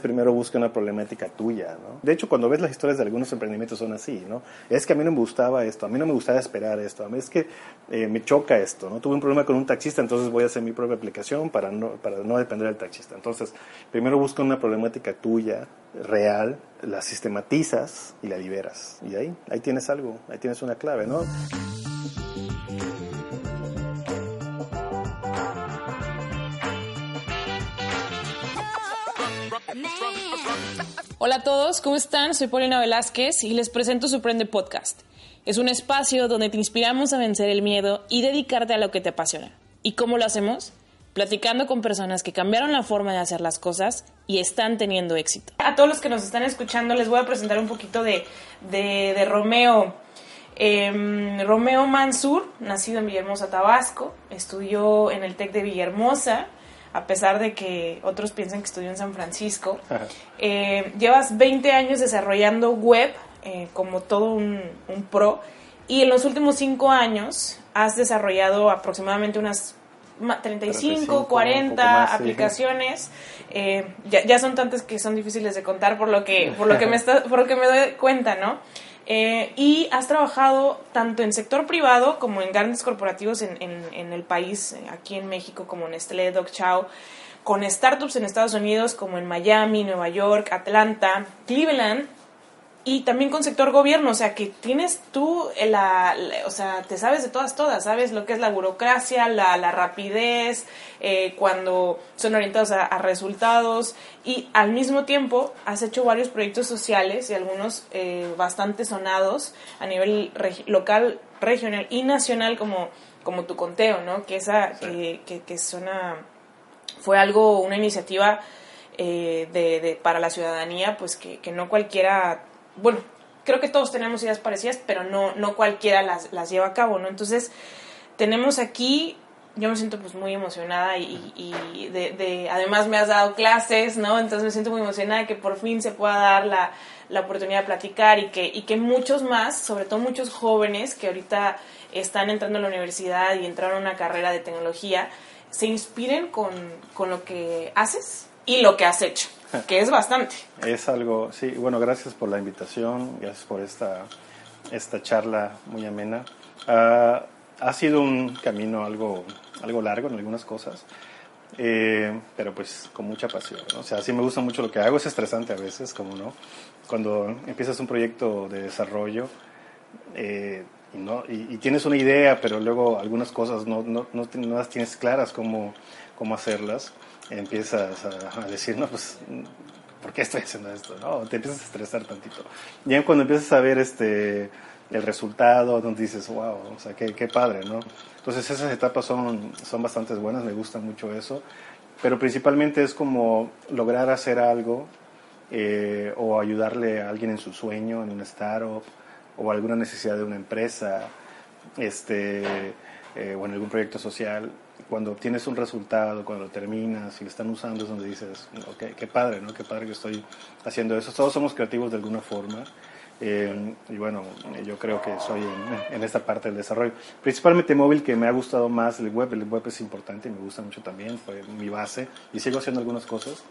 Primero busca una problemática tuya, ¿no? De hecho, cuando ves las historias de algunos emprendimientos son así, ¿no? Es que a mí no me gustaba esto, a mí no me gustaba esperar esto, a mí es que eh, me choca esto, ¿no? Tuve un problema con un taxista, entonces voy a hacer mi propia aplicación para no, para no depender del taxista. Entonces, primero busca una problemática tuya, real, la sistematizas y la liberas. Y ahí, ahí tienes algo, ahí tienes una clave, ¿no? Hola a todos, ¿cómo están? Soy Paulina Velázquez y les presento Suprende Podcast. Es un espacio donde te inspiramos a vencer el miedo y dedicarte a lo que te apasiona. ¿Y cómo lo hacemos? Platicando con personas que cambiaron la forma de hacer las cosas y están teniendo éxito. A todos los que nos están escuchando les voy a presentar un poquito de, de, Romeo. Em, Romeo Mansur, nacido en Villahermosa, Tabasco, estudió en el TEC de Villahermosa, a pesar de que otros piensan que estudió en San Francisco. Eh, llevas 20 años desarrollando web eh, como todo un, pro y en los últimos 5 años has desarrollado aproximadamente unas 35, 40 aplicaciones. Eh, ya, ya, son tantas que son difíciles de contar por lo que, por lo que, me, está, por lo que me doy cuenta, ¿no? Eh, y has trabajado tanto en sector privado como en grandes corporativos en, en, el país, eh, aquí en México como Nestlé, Dog Chow, con startups en Estados Unidos como en Miami, Nueva York, Atlanta, Cleveland y también con sector gobierno, o sea, que tienes tú, la, o sea, te sabes de todas, todas, sabes lo que es la burocracia, la, la rapidez, eh, cuando son orientados a, resultados y al mismo tiempo has hecho varios proyectos sociales y algunos eh, bastante sonados a nivel local, regional y nacional como, como tu conteo, ¿no? Que esa, que, que, que suena, fue algo, una iniciativa eh, de, de, para la ciudadanía, pues que, que no cualquiera bueno, creo que todos tenemos ideas parecidas, pero no, no cualquiera las, las lleva a cabo, ¿no? Entonces, tenemos aquí, yo me siento pues muy emocionada y, y de, de, además me has dado clases, ¿no? Entonces me siento muy emocionada de que por fin se pueda dar la, la oportunidad de platicar y que, y que muchos más, sobre todo muchos jóvenes que ahorita están entrando a la universidad y entraron a una carrera de tecnología, se inspiren con, con lo que haces y lo que has hecho que es bastante. Es algo, sí, bueno, gracias por la invitación, gracias por esta, esta charla muy amena. Ah, ha sido un camino algo, algo largo en algunas cosas, eh, pero pues con mucha pasión. O sea, sí me gusta mucho lo que hago, es estresante a veces, como no. Cuando empiezas un proyecto de desarrollo eh, y, no, y, tienes una idea, pero luego algunas cosas no, no, no, no las tienes claras cómo, cómo hacerlas empiezas a, decir, no, pues, ¿por qué estoy haciendo esto? No, te empiezas a estresar tantito. Y cuando empiezas a ver este, el resultado, donde dices, wow, o sea, qué, qué padre, ¿no? Entonces esas etapas son, son bastante buenas, me gusta mucho eso, pero principalmente es como lograr hacer algo eh, o ayudarle a alguien en su sueño, en un startup, o alguna necesidad de una empresa, este, eh, o en algún proyecto social cuando obtienes un resultado, cuando lo terminas y lo están usando, es donde dices, ok, qué padre, ¿no? Qué padre que estoy haciendo eso. Todos somos creativos de alguna forma. Eh, y bueno, yo creo que soy en, esta parte del desarrollo. Principalmente móvil, que me ha gustado más el web. El web es importante y me gusta mucho también, fue mi base. Y sigo haciendo algunas cosas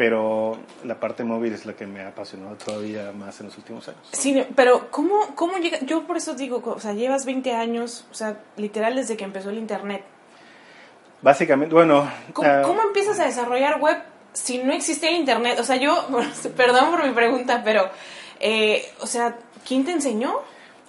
pero la parte móvil es la que me ha apasionado todavía más en los últimos años. Sí, pero ¿cómo, cómo llega? Yo por eso digo, o sea, llevas 20 años, o sea, literal desde que empezó el Internet. Básicamente, bueno... Ah, ¿Cómo, empiezas a desarrollar web si no existía el Internet? O sea, yo, perdón por mi pregunta, pero, eh, o sea, ¿quién te enseñó?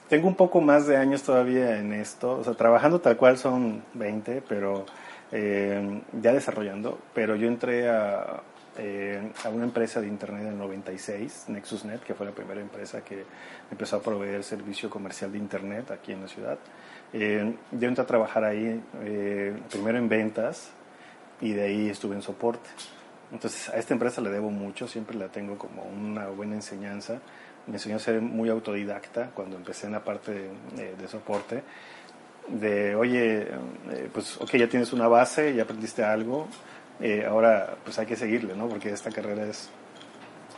Tengo un poco más de años todavía en esto, o sea, trabajando tal cual son 20, pero eh, ya desarrollando, pero yo entré a, eh, a una empresa de Internet en el 96, NexusNet, que fue la primera empresa que empezó a proveer servicio comercial de Internet aquí en la ciudad. Eh, yo entré a trabajar ahí eh, primero en ventas y de ahí estuve en soporte. Entonces a esta empresa le debo mucho, siempre la tengo como una buena enseñanza. Me enseñó a ser muy autodidacta cuando empecé en la parte de, soporte. De, oye, eh, pues ok, ya tienes una base, ya aprendiste algo, ahora pues hay que seguirle, ¿no? Porque esta carrera es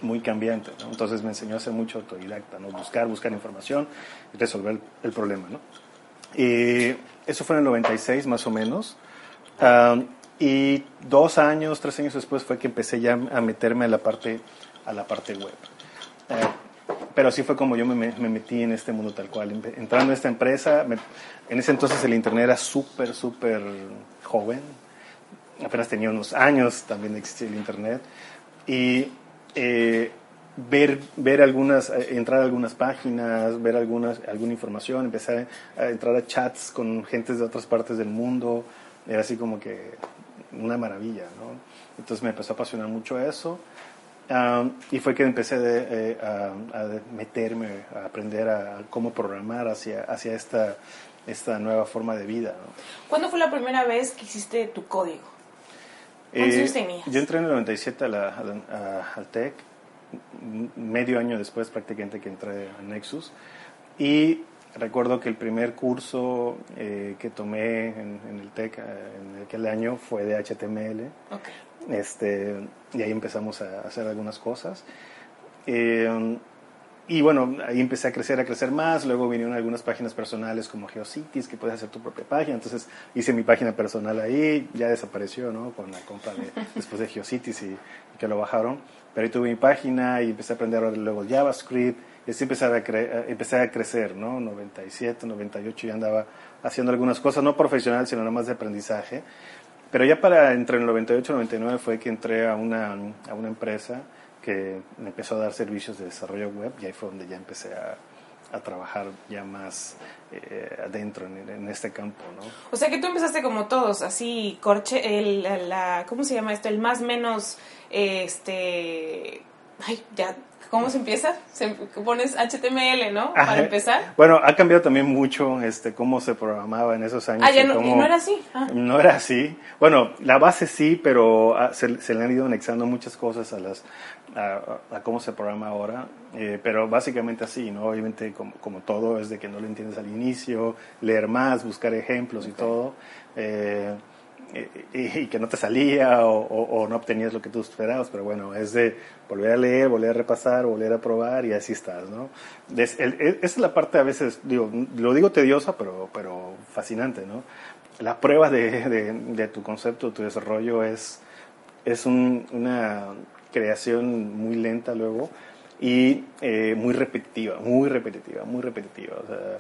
muy cambiante, ¿no? Entonces me enseñó a ser mucho autodidacta, ¿no? Buscar, buscar información y resolver el problema, ¿no? Eso fue en el 96 más o menos. Y dos años, tres años después fue que empecé ya a meterme a la parte, a la parte web. Eh, pero así fue como yo me, me, metí en este mundo tal cual. Entrando a esta empresa, en ese entonces el Internet era súper, súper joven. Apenas tenía unos años, también existía el Internet. Y eh, ver, ver algunas, eh, entrar a algunas páginas, ver algunas, alguna información, empezar a entrar a chats con gentes de otras partes del mundo, era así como que una maravilla, ¿no? Entonces me empezó a apasionar mucho eso y fue que empecé eh, a, meterme, a aprender a, cómo programar hacia, hacia esta, esta nueva forma de vida. ¿no? ¿Cuándo fue la primera vez que hiciste tu código? ¿Cuántos eh? Yo entré en el 97 a la, al TEC, medio año después prácticamente que entré a Nexus. Y recuerdo que el primer curso eh, que tomé en, el TEC en aquel año fue de HTML. Okay. Este, y ahí empezamos a hacer algunas cosas. Eh, y bueno, ahí empecé a crecer, a crecer más. Luego vinieron algunas páginas personales como GeoCities, que puedes hacer tu propia página. Entonces hice mi página personal ahí, ya desapareció, ¿no? Con la compra de, después de GeoCities y, que lo bajaron. Pero ahí tuve mi página y empecé a aprender luego JavaScript. Y así empecé a, empecé a crecer, ¿no? 97, 98 ya andaba haciendo algunas cosas, no profesional, sino nada más de aprendizaje. Pero ya para entre el 98 y el 99 fue que entré a una, a una empresa que me empezó a dar servicios de desarrollo web y ahí fue donde ya empecé a, a trabajar ya más eh, adentro en, este campo, ¿no? O sea que tú empezaste como todos, así, corche, el, la, ¿cómo se llama esto? El más menos, este, ay, ya ¿Cómo se empieza? Se pones HTML, ¿no? Para empezar. Bueno, ha cambiado también mucho este cómo se programaba en esos años. Ah, ya no, no era así. Ah. No era así. Bueno, la base sí, pero ah, se, le han ido anexando muchas cosas a las a, cómo se programa ahora. Eh, pero básicamente así, ¿no? Obviamente, como, como, todo, es de que no lo entiendes al inicio, leer más, buscar ejemplos y todo. Eh, y, que no te salía o, no obtenías lo que tú esperabas, pero bueno, es de volver a leer, volver a repasar, volver a probar y así estás, ¿no? Es, esa es la parte a veces, digo, lo digo tediosa, pero, pero fascinante, ¿no? La prueba de, de, tu concepto, tu desarrollo es, es una creación muy lenta luego y eh, muy repetitiva, muy repetitiva, muy repetitiva. O sea,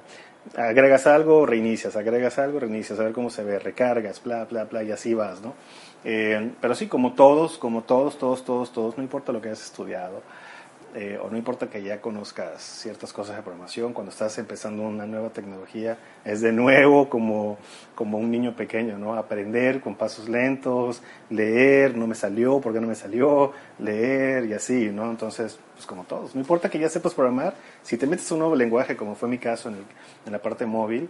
agregas algo, reinicias, agregas algo, reinicias, a ver cómo se ve, recargas, bla, bla, bla, y así vas, ¿no? Eh, pero sí, como todos, como todos, todos, todos, todos, no importa lo que hayas estudiado, eh, o no importa que ya conozcas ciertas cosas de programación, cuando estás empezando una nueva tecnología, es de nuevo como, como un niño pequeño, ¿no? Aprender con pasos lentos, leer, no me salió, ¿por qué no me salió? Leer y así, ¿no? Entonces, pues como todos, no importa que ya sepas programar, si te metes un nuevo lenguaje, como fue mi caso en, el, en la parte móvil,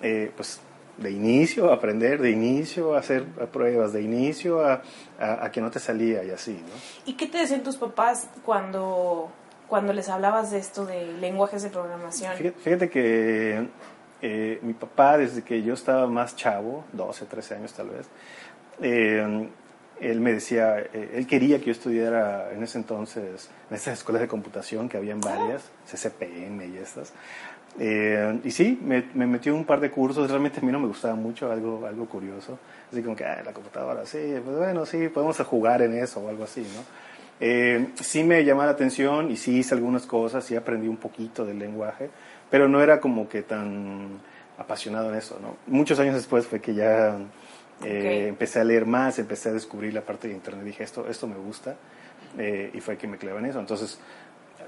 eh, pues de inicio, aprender de inicio, a hacer pruebas de inicio, a, a, que no te salía y así, ¿no? ¿Y qué te decían tus papás cuando, cuando les hablabas de esto de lenguajes de programación? Fíjate, que eh, mi papá, desde que yo estaba más chavo, 12, 13 años tal vez, eh, él me decía, eh, él quería que yo estudiara en ese entonces en estas escuelas de computación que habían varias, CCPM y estas. Eh, y sí, me, me metió un par de cursos, realmente a mí no me gustaba mucho, algo, algo curioso. Así como que, ah, la computadora, sí, pues bueno, sí, podemos jugar en eso o algo así, ¿no? Eh, sí me llamaba la atención y sí hice algunas cosas, sí aprendí un poquito del lenguaje, pero no era como que tan apasionado en eso, ¿no? Muchos años después fue que ya eh, empecé a leer más, empecé a descubrir la parte de internet, dije, esto, esto me gusta, y fue que me clavé en eso. Entonces,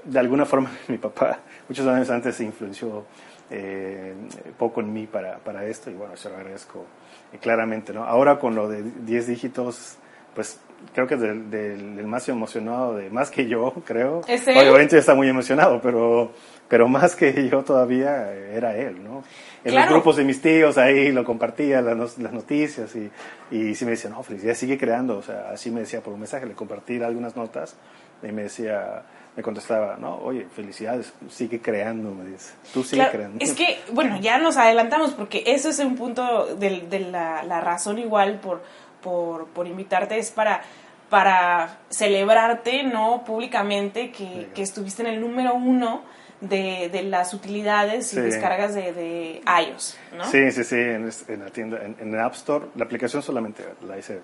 de alguna forma mi papá muchos años antes se influenció eh, poco en mí para, para, esto y bueno, se lo agradezco eh, claramente. ¿no? Ahora con lo de 10 dígitos, pues creo que es del, del, más emocionado, de más que yo, creo. Obviamente está muy emocionado, pero, pero más que yo todavía era él, ¿no? En los grupos de mis tíos ahí lo compartía, las, las noticias y, y sí me decía, no, ya sigue creando, o sea, así me decía por un mensaje, le compartí algunas notas y me decía, me contestaba, no, oye, felicidades, sigue creando, me dice. Tú sigue creando. Es que, bueno, ya nos adelantamos porque eso es un punto de, de la, la, razón igual por, por, por, invitarte, es para, para celebrarte, ¿no? Públicamente que, que, estuviste en el número uno de, de las utilidades y Sí. descargas de, de iOS, ¿no? Sí, sí, sí, en, la tienda, en, en App Store. La aplicación solamente la hice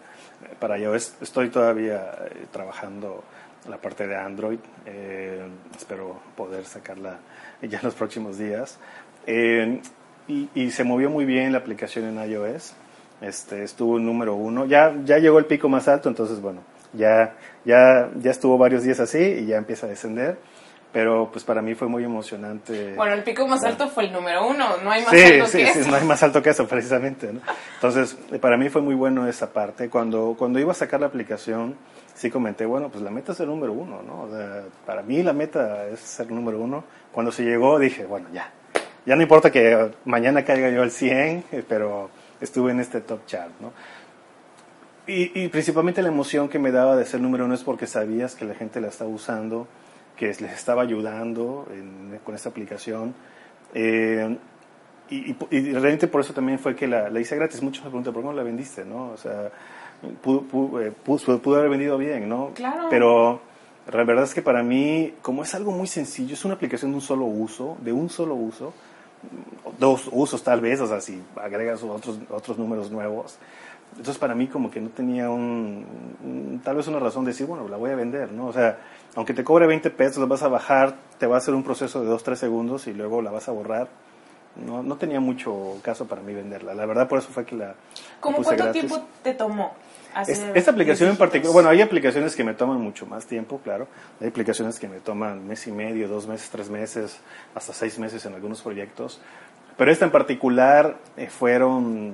para iOS. Estoy todavía eh, trabajando la parte de Android. eh, espero poder sacarla ya en los próximos días. Eh, y, y se movió muy bien la aplicación en iOS. Este, estuvo número uno. Ya, ya llegó el pico más alto, entonces, bueno, ya, ya, ya estuvo varios días así y ya empieza a descender. Pero pues para mí fue muy emocionante. Bueno, el pico más alto fue el número uno, no hay más Sí, alto sí, que sí, eso. no hay más alto que eso, precisamente. ¿no? Entonces, para mí fue muy bueno esa parte. Cuando, cuando iba a sacar la aplicación, sí comenté, bueno, pues la meta es el número uno, ¿no? O sea, para mí la meta es ser número uno. Cuando se llegó, dije, bueno, ya. Ya no importa que mañana caiga yo al 100, eh, pero estuve en este top chart, ¿no? Y, y principalmente la emoción que me daba de ser número uno es porque sabías que la gente la estaba usando, que les estaba ayudando en- con esta aplicación. Eh, y, y- y realmente por eso también fue que la, la hice gratis. Muchos me preguntan, ¿por qué no la vendiste? ¿no? O sea, pudo, pudo, eh, pudo- pudo haber vendido bien, ¿no? Claro. Pero la verdad es que para mí, como es algo muy sencillo, es una aplicación de un solo uso, de un solo uso, dos usos tal vez, o sea, si agregas otros, otros números nuevos. Entonces para mí como que no tenía un, un- tal vez una razón de decir, bueno, la voy a vender, ¿no? O sea, aunque te cobre 20 pesos, la vas a bajar, te va a hacer un proceso de 2, 3 segundos y luego la vas a borrar. No, no tenía mucho caso para mí venderla. La verdad por eso fue que la la ¿Cómo puse cuánto gratis. tiempo te tomó? Es- esta aplicación en particular, bueno, hay aplicaciones que me toman mucho más tiempo, claro. Hay aplicaciones que me toman mes y medio, dos meses, tres meses, hasta seis meses en algunos proyectos. Pero esta en particular eh, fueron,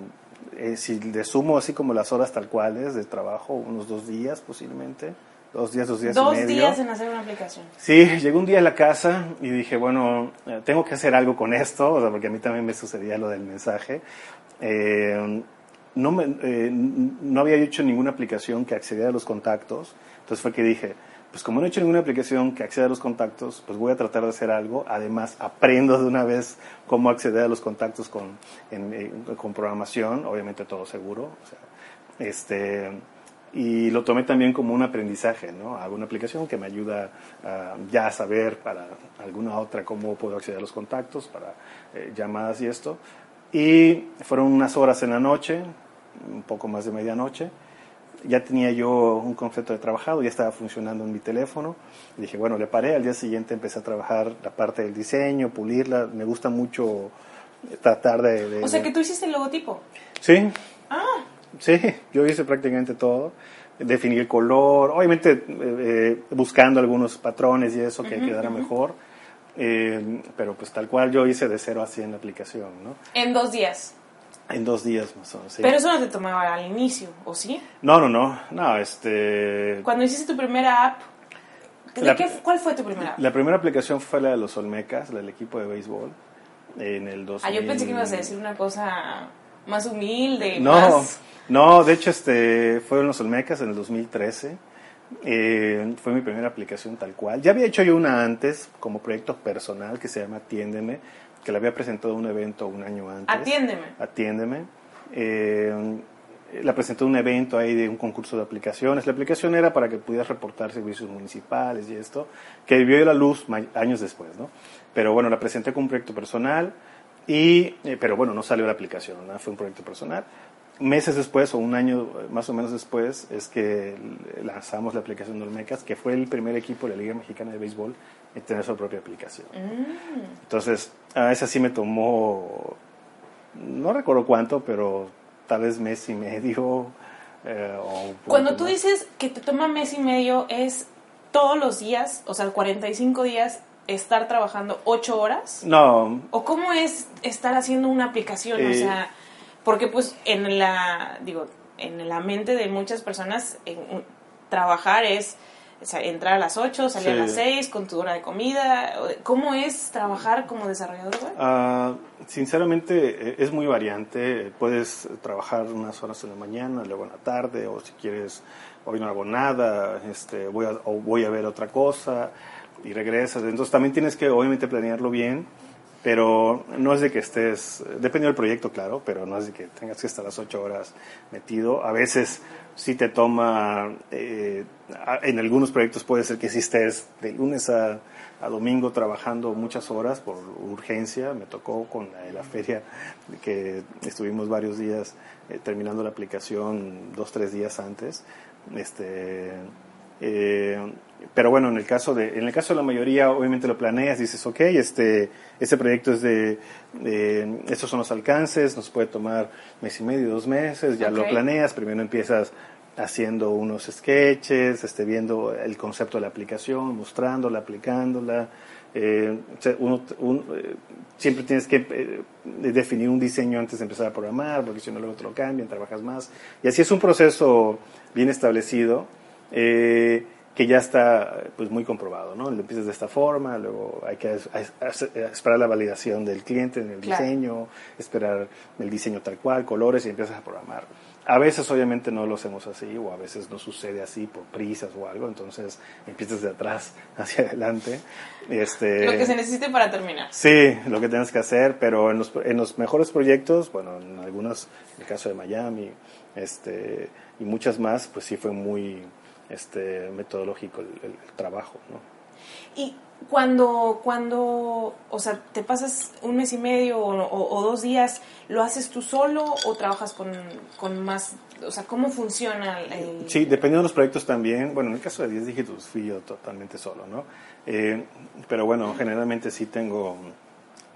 eh, si le sumo así como las horas tal cuales de trabajo, unos dos días posiblemente. Dos días, dos días y Dos medio. días en hacer una aplicación. Sí, llegué un día a la casa y dije, bueno, eh, tengo que hacer algo con esto, o sea, porque a mí también me sucedía lo del mensaje. Eh, no, eh, no había hecho ninguna aplicación que accediera a los contactos, entonces fue que dije, pues como no he hecho ninguna aplicación que acceda a los contactos, pues voy a tratar de hacer algo. Además, aprendo de una vez cómo acceder a los contactos con, en- con programación, obviamente todo seguro. este, y lo tomé también como un aprendizaje, ¿no? Hago una aplicación que me ayuda a ya saber para alguna otra cómo puedo acceder a los contactos, para eh, llamadas y esto. Y fueron unas horas en la noche, un poco más de medianoche. Ya tenía yo un concepto de trabajado, ya estaba funcionando en mi teléfono. Y dije, bueno, le paré. Al día siguiente empecé a trabajar la parte del diseño, pulirla. Me gusta mucho tratar de... de- O sea de- que tú hiciste el logotipo. Sí, Ah, Sí, yo hice prácticamente todo. Definí el color, obviamente eh, eh, buscando algunos patrones y eso que quedara mejor. Eh, pero pues tal cual yo hice de cero a 100 la aplicación, ¿no? en dos días. En dos días más o menos. sí. Pero eso no te tomaba al inicio, ¿o sí? No, no, no, no, este... Cuando hiciste tu primera app, ¿de La- qué- ¿cuál fue tu primera app? La primera aplicación fue la de los Olmecas, la del equipo de béisbol, en el 2000. Ah, yo pensé que ibas a decir una cosa más humilde, No, más... no, de hecho este, fueron los Olmecas en el 2013. Eh, fue mi primera aplicación tal cual. Ya había hecho yo una antes como proyecto personal que se llama Atiéndeme, que la había presentado en un evento un año antes. Atiéndeme. Atiéndeme. Eh, la presenté en un evento ahí de un concurso de aplicaciones. La aplicación era para que pudieras reportar servicios municipales y esto, que vio la luz años después, ¿no? Pero bueno, la presenté como un proyecto personal, y, eh, pero bueno, no salió la aplicación, ¿no? fue un proyecto personal. Meses después, o un año eh, más o menos después, es que lanzamos la aplicación de Olmecas, que fue el primer equipo de la Liga Mexicana de Béisbol en tener su propia aplicación. Mm. Entonces, a esa sí me tomó, no recuerdo cuánto, pero tal vez mes y medio. eh, o Cuando tú más. dices que te toma mes y medio, es todos los días, o sea, 45 días, estar trabajando 8 horas. No, ¿O cómo es estar haciendo una aplicación? O Eh, sea, porque pues en la, digo, en la mente de muchas personas, en- trabajar es o sea, entrar a las 8, salir a Sí. las 6, con tu hora de comida. ¿Cómo es trabajar como desarrollador web? Ah, sinceramente eh, es muy variante. Puedes trabajar unas horas en la mañana, luego en la tarde, o si quieres, hoy no hago nada, este, voy, a, o voy a ver otra cosa y regresas. Entonces también tienes que obviamente planearlo bien, pero no es de que estés, depende del proyecto, claro, pero no es de que tengas que estar las ocho horas metido. A veces sí te toma, eh, en algunos proyectos puede ser que sí estés de lunes a, domingo trabajando muchas horas por urgencia. Me tocó con la, feria que estuvimos varios días eh, terminando la aplicación dos, tres días antes. Este, eh, pero bueno, en el caso de en el caso de la mayoría, obviamente lo planeas, dices, ok, este, este proyecto es de, estos son los alcances, nos puede tomar mes y medio, dos meses, ya lo planeas, primero empiezas haciendo unos sketches, este, viendo el concepto de la aplicación, mostrándola, aplicándola. Eh, uno, eh, siempre tienes que eh, definir un diseño antes de empezar a programar, porque si no luego te lo cambian, trabajas más. Y así es un proceso bien establecido que ya está pues muy comprobado, ¿no? Lo empiezas de esta forma, luego hay que esperar la validación del cliente en el diseño, esperar el diseño tal cual, colores y empiezas a programar. A veces obviamente no lo hacemos así o a veces no sucede así por prisas o algo, entonces empiezas de atrás hacia adelante. Este, lo que se necesite para terminar. Sí, lo que tienes que hacer, pero en los, en los mejores proyectos, bueno, en algunos, el caso de Miami este, y muchas más, pues sí fue muy este, metodológico el, trabajo. ¿no? Y cuando, cuando, o sea, te pasas un mes y medio o, dos días, ¿lo haces tú solo o trabajas con, con, más, o sea, cómo funciona el... Sí, dependiendo de los proyectos también, bueno, en el caso de 10 dígitos fui yo totalmente solo, ¿no? Eh, pero bueno, generalmente sí tengo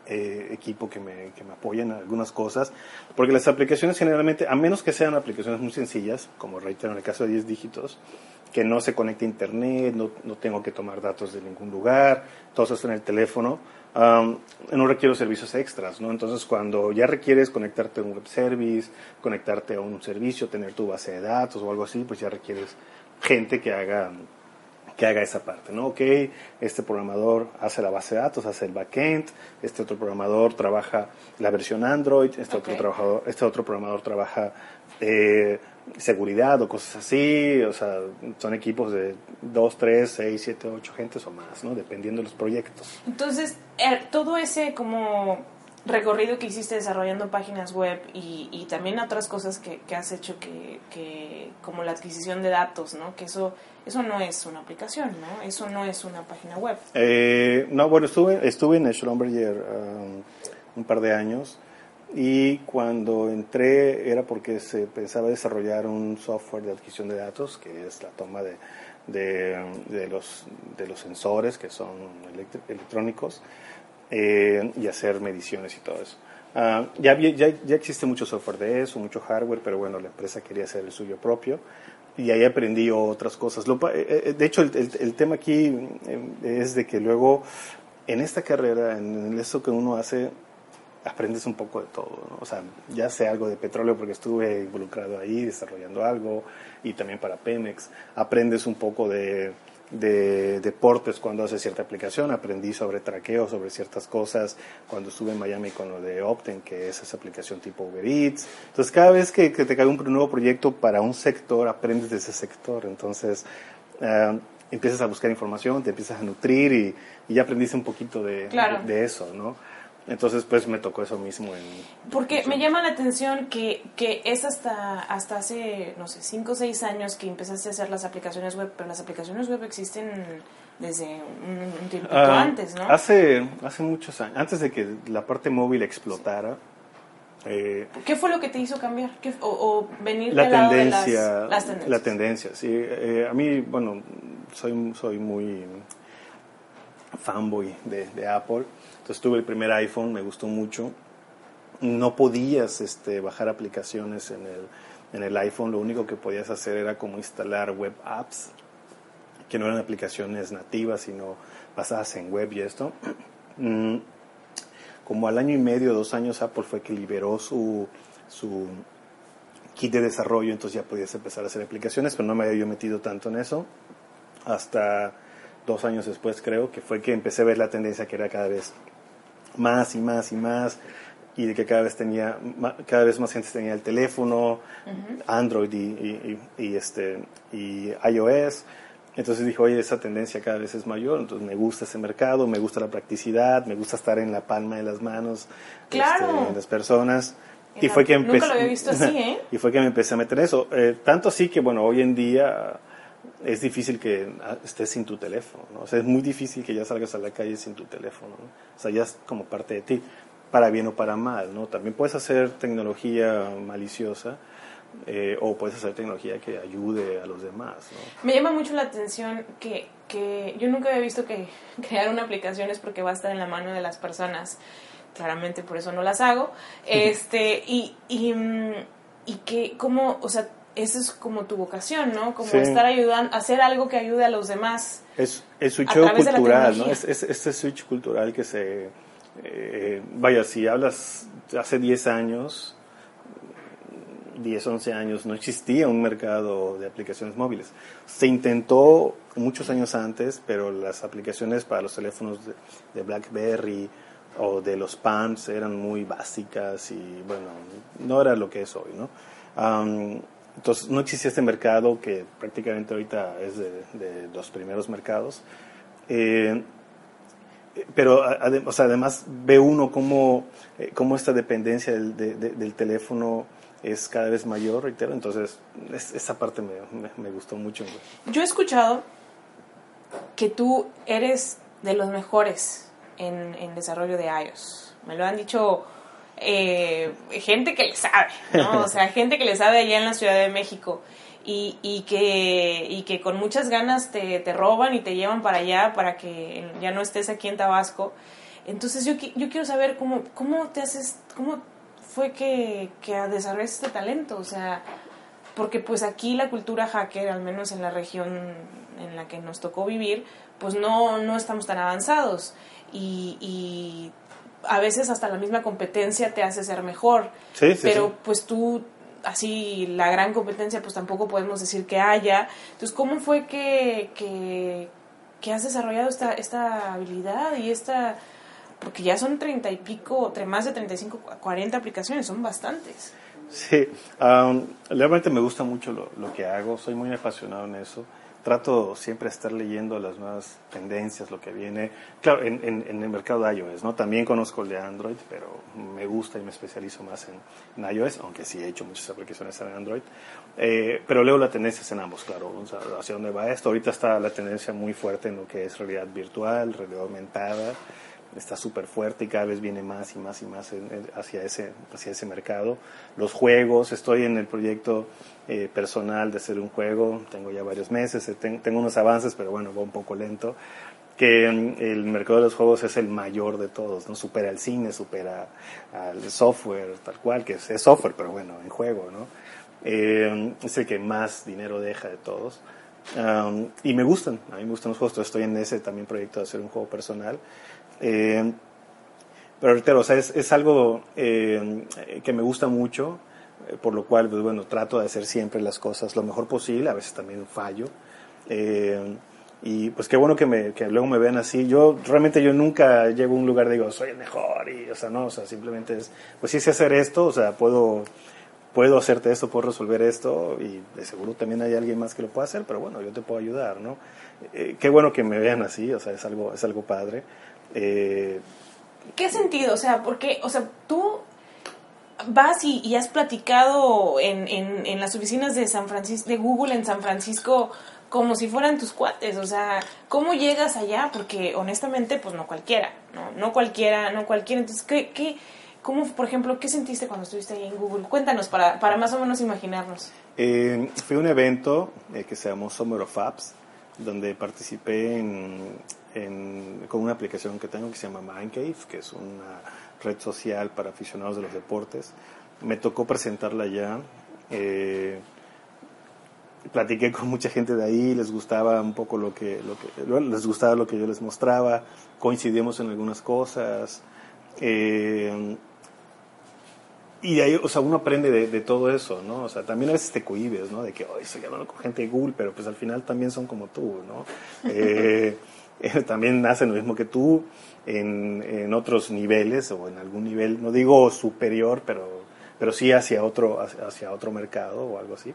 eh, equipo que me, que me apoya en algunas cosas, porque las aplicaciones generalmente, a menos que sean aplicaciones muy sencillas, como reitero en el caso de 10 dígitos, que no se conecte a internet, no, no, tengo que tomar datos de ningún lugar, todo está en el teléfono. no requiero servicios extras, ¿no? Entonces, cuando ya requieres conectarte a un web service, conectarte a un servicio, tener tu base de datos o algo así, pues ya requieres gente que haga que haga esa parte, ¿no? Ok, este programador hace la base de datos, hace el backend, este otro programador trabaja la versión Android, este, otro, trabajador, este otro programador trabaja eh, seguridad o cosas así, o sea, son equipos de 2, 3, 6, 7, 8 gentes o más, ¿no? Dependiendo de los proyectos. Entonces, todo ese como recorrido que hiciste desarrollando páginas web y, y también otras cosas que, que has hecho que, que, como la adquisición de datos, ¿no? Que eso, eso no es una aplicación, ¿no? Eso no es una página web. Eh, no, bueno, estuve, estuve en Schlumberger um, un par de años y cuando entré era porque se pensaba desarrollar un software de adquisición de datos, que es la toma de, de, los, de los sensores que son electrónicos eh, y hacer mediciones y todo eso. Ah, ya, ya, ya, existe mucho software de eso, mucho hardware, pero bueno, la empresa quería hacer el suyo propio y ahí aprendí otras cosas. Eh, eh, de hecho, el, el, tema aquí es de que luego en esta carrera, en eso que uno hace, aprendes un poco de todo, o sea, ya sé algo de petróleo porque estuve involucrado ahí desarrollando algo y también para Pemex, aprendes un poco de, de deportes cuando haces cierta aplicación, aprendí sobre traqueo, sobre ciertas cosas cuando estuve en Miami con lo de Opten, que es esa aplicación tipo Uber Eats, entonces cada vez que, te cae un nuevo proyecto para un sector, aprendes de ese sector, entonces... Eh, empiezas a buscar información, te empiezas a nutrir y, ya aprendiste un poquito de, de eso, ¿no? Entonces, pues me tocó eso mismo. En, Porque me llama la atención que, que es hasta, hasta hace, no sé, 5 o 6 años que empezaste a hacer las aplicaciones web, pero las aplicaciones web existen desde un, tiempo ah, antes, ¿no? Hace, hace muchos años, antes de que la parte móvil explotara. Eh, ¿Qué fue lo que te hizo cambiar? o, venir la tendencia, las, tendencias? La tendencia, sí. Eh, a mí, bueno, soy, soy muy fanboy de, de Apple entonces tuve el primer iPhone, me gustó mucho. No podías este, bajar aplicaciones en el, en el iPhone, lo único que podías hacer era como instalar web apps, que no eran aplicaciones nativas, sino basadas en web y esto. Mm, como al año y medio, dos años, Apple fue que liberó su, su kit de desarrollo, entonces ya podías empezar a hacer aplicaciones, pero no me había yo metido tanto en eso. Hasta dos años después creo que fue que empecé a ver la tendencia que era cada vez más y más y más y de que cada vez tenía cada vez más gente tenía el teléfono Android y, y, este y iOS entonces dije oye esa tendencia cada vez es mayor entonces me gusta ese mercado me gusta la practicidad me gusta estar en la palma de las manos este, de las personas Y fue que Nunca lo había visto así, ¿eh? y fue que me empecé a meter eso. Eh, tanto así que, bueno, hoy en día es difícil que ah, estés sin tu teléfono, ¿no? O sea, es muy difícil que ya salgas a la calle sin tu teléfono, ¿no? O sea, ya es como parte de ti, para bien o para mal, ¿no? También puedes hacer tecnología maliciosa eh, o puedes hacer tecnología que ayude a los demás, ¿no? Me llama mucho la atención que, que yo nunca había visto que crear una aplicación es porque va a estar en la mano de las personas. Claramente por eso no las hago. Este, y, y, mm, y que, como, o sea, esa es como tu vocación, ¿no? Como Sí. estar ayudando, hacer algo que ayude a los demás. Es el switch cultural, ¿no? Es, es- este switch cultural que se... eh, vaya, si hablas hace 10 años, 10, 11 años, no existía un mercado de aplicaciones móviles. Se intentó muchos años antes, pero las aplicaciones para los teléfonos de, de BlackBerry o de los PAMs eran muy básicas y, bueno, no era lo que es hoy, ¿no? Am, entonces, no existía este mercado que prácticamente ahorita es de, de los primeros mercados. Eh, pero o sea, además ve uno cómo, eh, cómo esta dependencia del, de- de- del teléfono es cada vez mayor, reitero. Entonces, es- esa parte me, me- gustó mucho. Yo he escuchado que tú eres de los mejores en, en desarrollo de iOS. Me lo han dicho eh, gente que le sabe, ¿no? O sea, gente que le sabe allá en la Ciudad de México. Y, y, que, y que con muchas ganas te, te roban y te llevan para allá para que ya no estés aquí en Tabasco. Entonces yo, yo quiero saber cómo, cómo te haces, cómo fue que, que desarrollaste este talento. O sea, porque pues aquí la cultura hacker, al menos en la región en la que nos tocó vivir, pues no, no estamos tan avanzados. Y, y a veces hasta la misma competencia te hace ser mejor. Sí, sí, pero sí. pues tú, así, la gran competencia, pues tampoco podemos decir que haya. Entonces, ¿cómo fue que, que, que has desarrollado esta, esta habilidad y esta... Porque ya son treinta y pico, más de 35, 40 aplicaciones, son bastantes. Sí, am, realmente me gusta mucho lo, lo que hago, soy muy apasionado en eso. Trato siempre de estar leyendo las nuevas tendencias, lo que viene. Claro, en, en- el mercado de iOS, ¿no? También conozco el de Android, pero me gusta y me especializo más en, iOS, aunque sí he hecho muchas aplicaciones en Android. Eh, pero leo las tendencias en ambos, claro, o hacia dónde va esto. Ahorita está la tendencia muy fuerte en lo que es realidad virtual, realidad aumentada está súper fuerte y cada vez viene más y más y más en- en- hacia, ese, hacia ese mercado. Los juegos, estoy en el proyecto eh, personal de hacer un juego, tengo ya varios meses, eh, ten- tengo unos avances, pero bueno, va un poco lento. Que mm, el mercado de los juegos es el mayor de todos, ¿no? Supera el cine, supera al software, tal cual, que es, es software, pero bueno, en juego, ¿no? Eh, es el que más dinero deja de todos. Um, y me gustan, a mí me gustan los juegos, estoy en ese también proyecto de hacer un juego personal. Eh, pero reitero, o sea, es, es algo eh, que me gusta mucho, eh, por lo cual, pues bueno, trato de hacer siempre las cosas lo mejor posible, a veces también fallo. Y pues qué bueno que, me, que luego me vean así. Yo realmente yo nunca llego a un lugar y digo, soy el mejor, y, o sea, no, o sea, simplemente es, pues sí sé hacer esto, o sea, puedo, puedo hacerte esto, puedo resolver esto, y de seguro también hay alguien más que lo pueda hacer, pero bueno, yo te puedo ayudar, ¿no? Eh, qué bueno que me vean así, o sea, es algo, es algo padre. Eh, ¿Qué sentido? O sea, porque, o sea, tú vas y, y has platicado en, en, en las oficinas de San Francisco, de Google en San Francisco, como si fueran tus cuates. O sea, ¿cómo llegas allá? Porque honestamente, pues no cualquiera, no, no cualquiera, no cualquiera. Entonces, ¿qué, qué, cómo, por ejemplo, qué sentiste cuando estuviste ahí en Google? Cuéntanos para, para más o menos imaginarnos. Eh, fue un evento eh, que se llamó Summer of Apps, donde participé en, en- con una aplicación que tengo que se llama Mindcave, que es una red social para aficionados de los deportes. Me tocó presentarla ya. eh, platiqué con mucha gente de ahí, les gustaba un poco lo que, lo que les gustaba lo que yo les mostraba, coincidimos en algunas cosas. eh, y ahí, o sea, uno aprende de, de todo eso, ¿no? O sea, también a veces te cohibes, ¿no? De que, hoy estoy hablando con gente de Google, pero pues al final también son como tú, ¿no? Eh, eh, también hacen lo mismo que tú en, en otros niveles o en algún nivel, no digo superior, pero, pero sí hacia otro, hacia, otro mercado o algo así.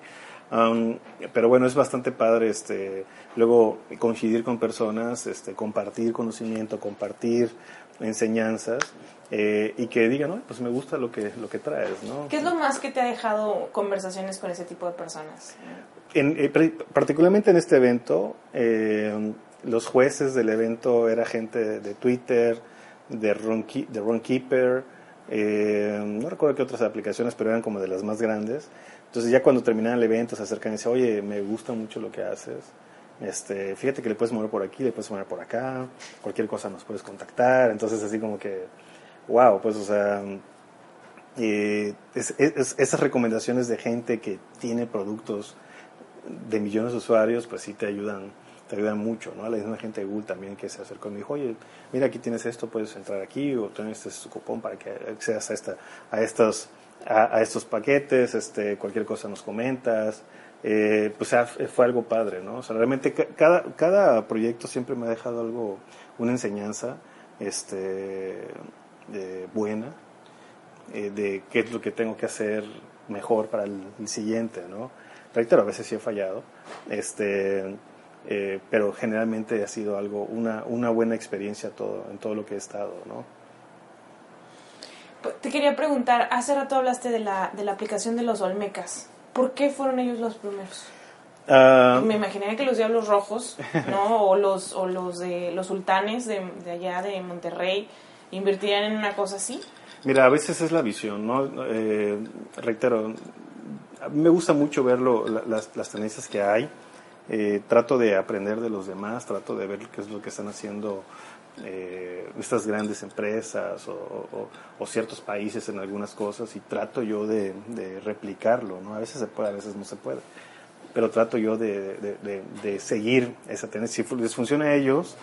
Um, pero bueno, es bastante padre este, luego coincidir con personas, este, compartir conocimiento, compartir enseñanzas eh, y que digan, no, pues me gusta lo que, lo que traes. ¿no? ¿Qué es lo más que te ha dejado conversaciones con ese tipo de personas? En, eh, particularmente en este evento, eh, los jueces del evento era gente de Twitter, de Runkeeper, de no recuerdo qué otras aplicaciones, pero eran como de las más grandes. Entonces ya cuando terminan el evento se acercan y dicen, oye, me gusta mucho lo que haces. Este, fíjate que le puedes mover por aquí, le puedes mover por acá, cualquier cosa nos puedes contactar. Entonces así como que, wow, pues o sea, esas recomendaciones de gente que tiene productos de millones de usuarios, pues sí te ayudan, te ayudan mucho, ¿no? La misma gente de Google también que se acercó y me dijo, oye, mira aquí tienes esto, puedes entrar aquí o tienes este cupón para que accedas a, esta, a estos a, estos paquetes, este, cualquier cosa nos comentas. Eh, pues fue algo padre, ¿no? O sea, realmente cada, cada proyecto siempre me ha dejado algo, una enseñanza este, buena eh, de qué es lo que tengo que hacer mejor para el, siguiente, ¿no? Reitero, a veces sí he fallado, este, eh, pero generalmente ha sido algo, una, una buena experiencia todo, en todo lo que he estado, ¿no? Te quería preguntar, hace rato hablaste de la, de la aplicación de los Olmecas. ¿Por qué fueron ellos los primeros? Ah. Me imaginaría que los Diablos Rojos, ¿no? o los, o los de los sultanes de, de allá de Monterrey invertirían en una cosa así. Mira, a veces es la visión, ¿no? Eh, reitero, me gusta mucho ver las, las tendencias que hay. Eh, trato de aprender de los demás, trato de ver qué es lo que están haciendo eh, estas grandes empresas o, ciertos países en algunas cosas y trato yo de, replicarlo, ¿no? A veces se puede, a veces no se puede, pero trato yo de, seguir esa tendencia. Si les funciona a ellos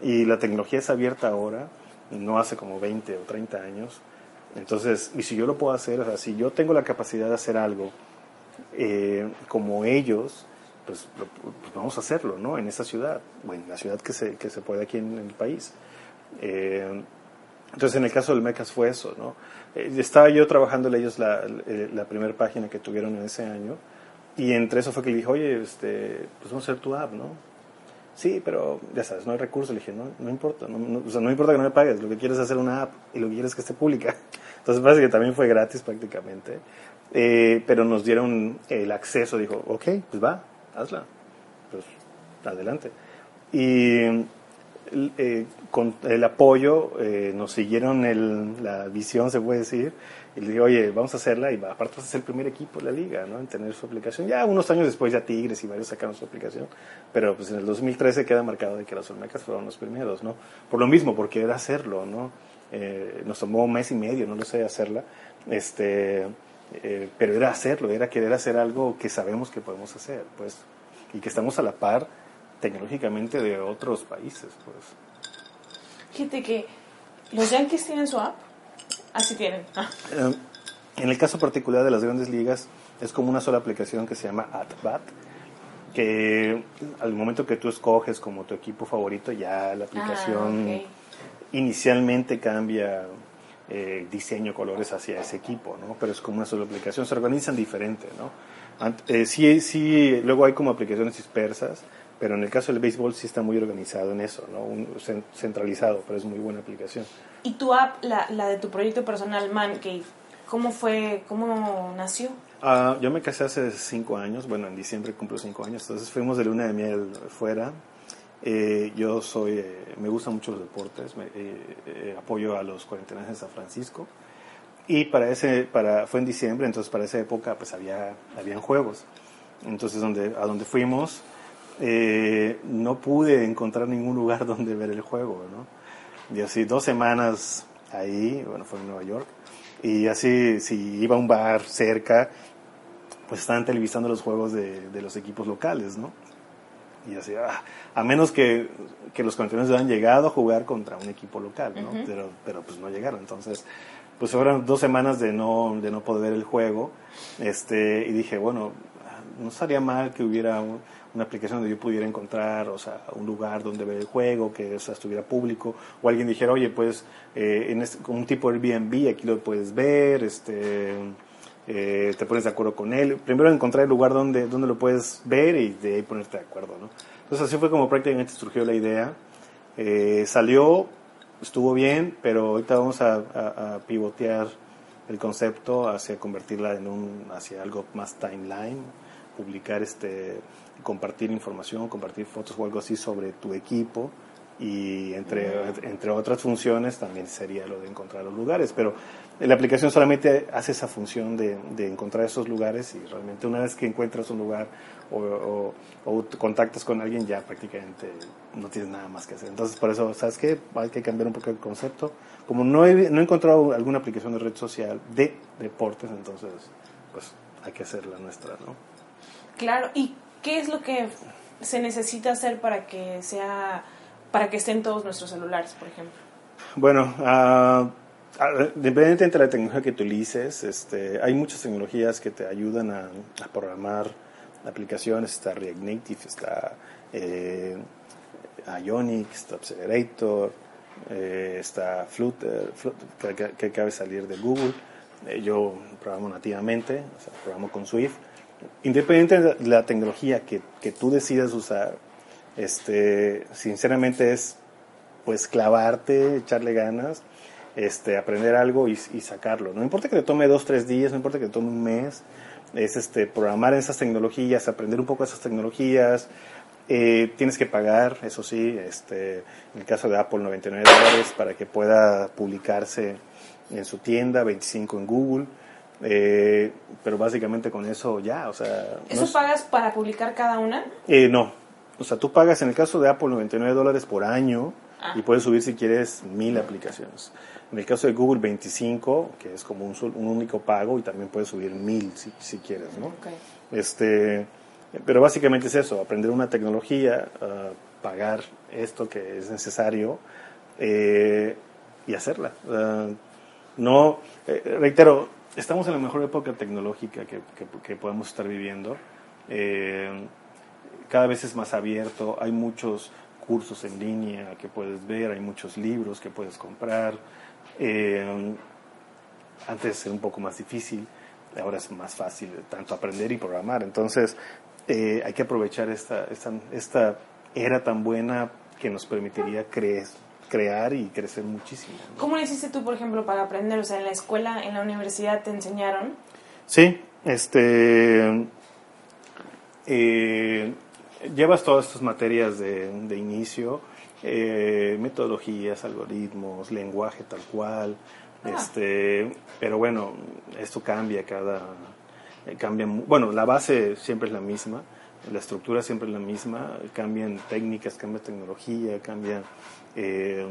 y la tecnología es abierta ahora, no hace como 20 o 30 años, entonces, y si yo lo puedo hacer, o sea, si yo tengo la capacidad de hacer algo eh, como ellos, pues, pues, vamos a hacerlo, ¿no? En esa ciudad, o en la ciudad que se, que se puede aquí en, el país. Eh, entonces, en el caso del MECAS fue eso, ¿no? Eh, estaba yo trabajando ellos la, eh, la, primera página que tuvieron en ese año, y entre eso fue que le dije, oye, este, pues vamos a hacer tu app, ¿no? Sí, pero ya sabes, no hay recursos. Le dije, no, no importa, no, o sea, no importa que no me pagues, lo que quieres es hacer una app y lo que quieres es que esté pública. Entonces parece que también fue gratis prácticamente, pero nos dieron el acceso, dijo, ok, pues va, hazla, pues adelante. Y eh, con el apoyo eh, nos siguieron el, la visión, se puede decir, y le dije, oye, vamos a hacerla, y aparte vas a ser el primer equipo de la liga, ¿no? En tener su aplicación. Ya unos años después ya Tigres y varios sacaron su aplicación, pero pues en el 2013 queda marcado de que las Olmecas fueron los primeros, ¿no? Por lo mismo, porque era hacerlo, ¿no? Eh, nos tomó un mes y medio, no lo sé, hacerla, este eh, pero era hacerlo, era querer hacer algo que sabemos que podemos hacer, pues, y que estamos a la par tecnológicamente de otros países, pues. Fíjate que los Yankees tienen su app, así tienen. Ah. Eh, en el caso particular de las grandes ligas, es como una sola aplicación que se llama AtBat, que al momento que tú escoges como tu equipo favorito, ya la aplicación ah, inicialmente cambia eh, diseño, colores hacia ese equipo, ¿no? Pero es como una sola aplicación, se organizan diferente, ¿no? Eh, sí, sí, luego hay como aplicaciones dispersas, pero en el caso del béisbol sí está muy organizado en eso, ¿no? centralizado, pero es muy buena aplicación. ¿Y tu app, la, la de tu proyecto personal Man Cave, cómo fue, cómo nació? Ah, yo me casé hace cinco años, bueno, en diciembre cumplo cinco años, entonces fuimos de luna de miel fuera, eh, yo soy, eh, me gustan mucho los deportes, me, eh, apoyo a los cuarentenas de San Francisco y para ese, para, fue en diciembre, entonces para esa época pues había, habían juegos. Entonces donde, a donde fuimos no pude encontrar ningún lugar donde ver el juego, ¿no? Y así dos semanas ahí, bueno, fue en Nueva York, y así si iba a un bar cerca, pues estaban televisando los juegos de, de los equipos locales, ¿no? Y así, ah, a menos que, que los campeones hayan llegado a jugar contra un equipo local, ¿no? pero, pero pues no llegaron. Entonces, pues fueron dos semanas de no, de no poder ver el juego. Este, y dije, bueno, no estaría mal que hubiera una aplicación donde yo pudiera encontrar, o sea, un lugar donde ver el juego, que estuviera público, o alguien dijera, oye, pues, eh, en este, un tipo Airbnb, aquí lo puedes ver, este, eh, te pones de acuerdo con él. Primero encontrar el lugar donde, donde lo puedes ver y de ahí ponerte de acuerdo, ¿no? Entonces así fue como prácticamente surgió la idea. Eh, salió, estuvo bien, pero ahorita vamos a, pivotear el concepto hacia convertirla en un, hacia algo más timeline, publicar este, compartir información, compartir fotos o algo así sobre tu equipo y entre, entre otras funciones también sería lo de encontrar los lugares, pero la aplicación solamente hace esa función de, de encontrar esos lugares y realmente una vez que encuentras un lugar o, o, contactas con alguien ya prácticamente no tienes nada más que hacer. Entonces por eso, ¿sabes qué? Hay que cambiar un poco el concepto. Como no he, no he encontrado alguna aplicación de red social de deportes, entonces pues hay que hacer la nuestra, ¿no? Claro, ¿y qué es lo que se necesita hacer para que sea para que estén todos nuestros celulares, por ejemplo? Bueno, uh, independientemente de la tecnología que utilices, este, hay muchas tecnologías que te ayudan a, programar aplicaciones. Está React Native, está eh, Ionic, está Accelerator, eh, está Flutter, que, acaba de salir de Google. Eh, yo programo nativamente, o sea, programo con Swift. Independientemente de la tecnología que, que tú decidas usar, este, sinceramente es pues clavarte, echarle ganas, este, aprender algo y, sacarlo. No importa que te tome dos, tres días, no importa que te tome un mes, es este, programar esas tecnologías, aprender un poco esas tecnologías. Eh, tienes que pagar, eso sí, este, en el caso de Apple 99 dólares para que pueda publicarse en su tienda, 25 en Google. Eh, pero básicamente con eso ya, o sea... ¿Eso pagas para publicar cada una? Eh, no, o sea, tú pagas en el caso de Apple 99 dólares por año y ah. puedes subir si quieres mil aplicaciones. En el caso de Google 25, que es como un, un único pago y también puedes subir mil si, si quieres, ¿no? Este, pero básicamente es eso, aprender una tecnología, ah, pagar esto que es necesario eh, y hacerla. Ah, no, eh, reitero, estamos en la mejor época tecnológica que, que, que podemos estar viviendo. Eh, cada vez es más abierto, hay muchos cursos en línea que puedes ver, hay muchos libros que puedes comprar. Eh, antes era un poco más difícil, ahora es más fácil tanto aprender y programar. Entonces eh, hay que aprovechar esta, esta, esta, era tan buena que nos permitiría crear y crecer muchísimo. ¿Cómo le hiciste tú, por ejemplo, para aprender? O sea, en la escuela, en la universidad, ¿te enseñaron? Sí, este... Eh, llevas todas estas materias de, de inicio, eh, metodologías, algoritmos, lenguaje tal cual, ah. este, pero bueno, esto cambia cada, eh, cambia, bueno, la base siempre es la misma, la estructura siempre es la misma, cambian técnicas, cambia tecnología, cambian eh,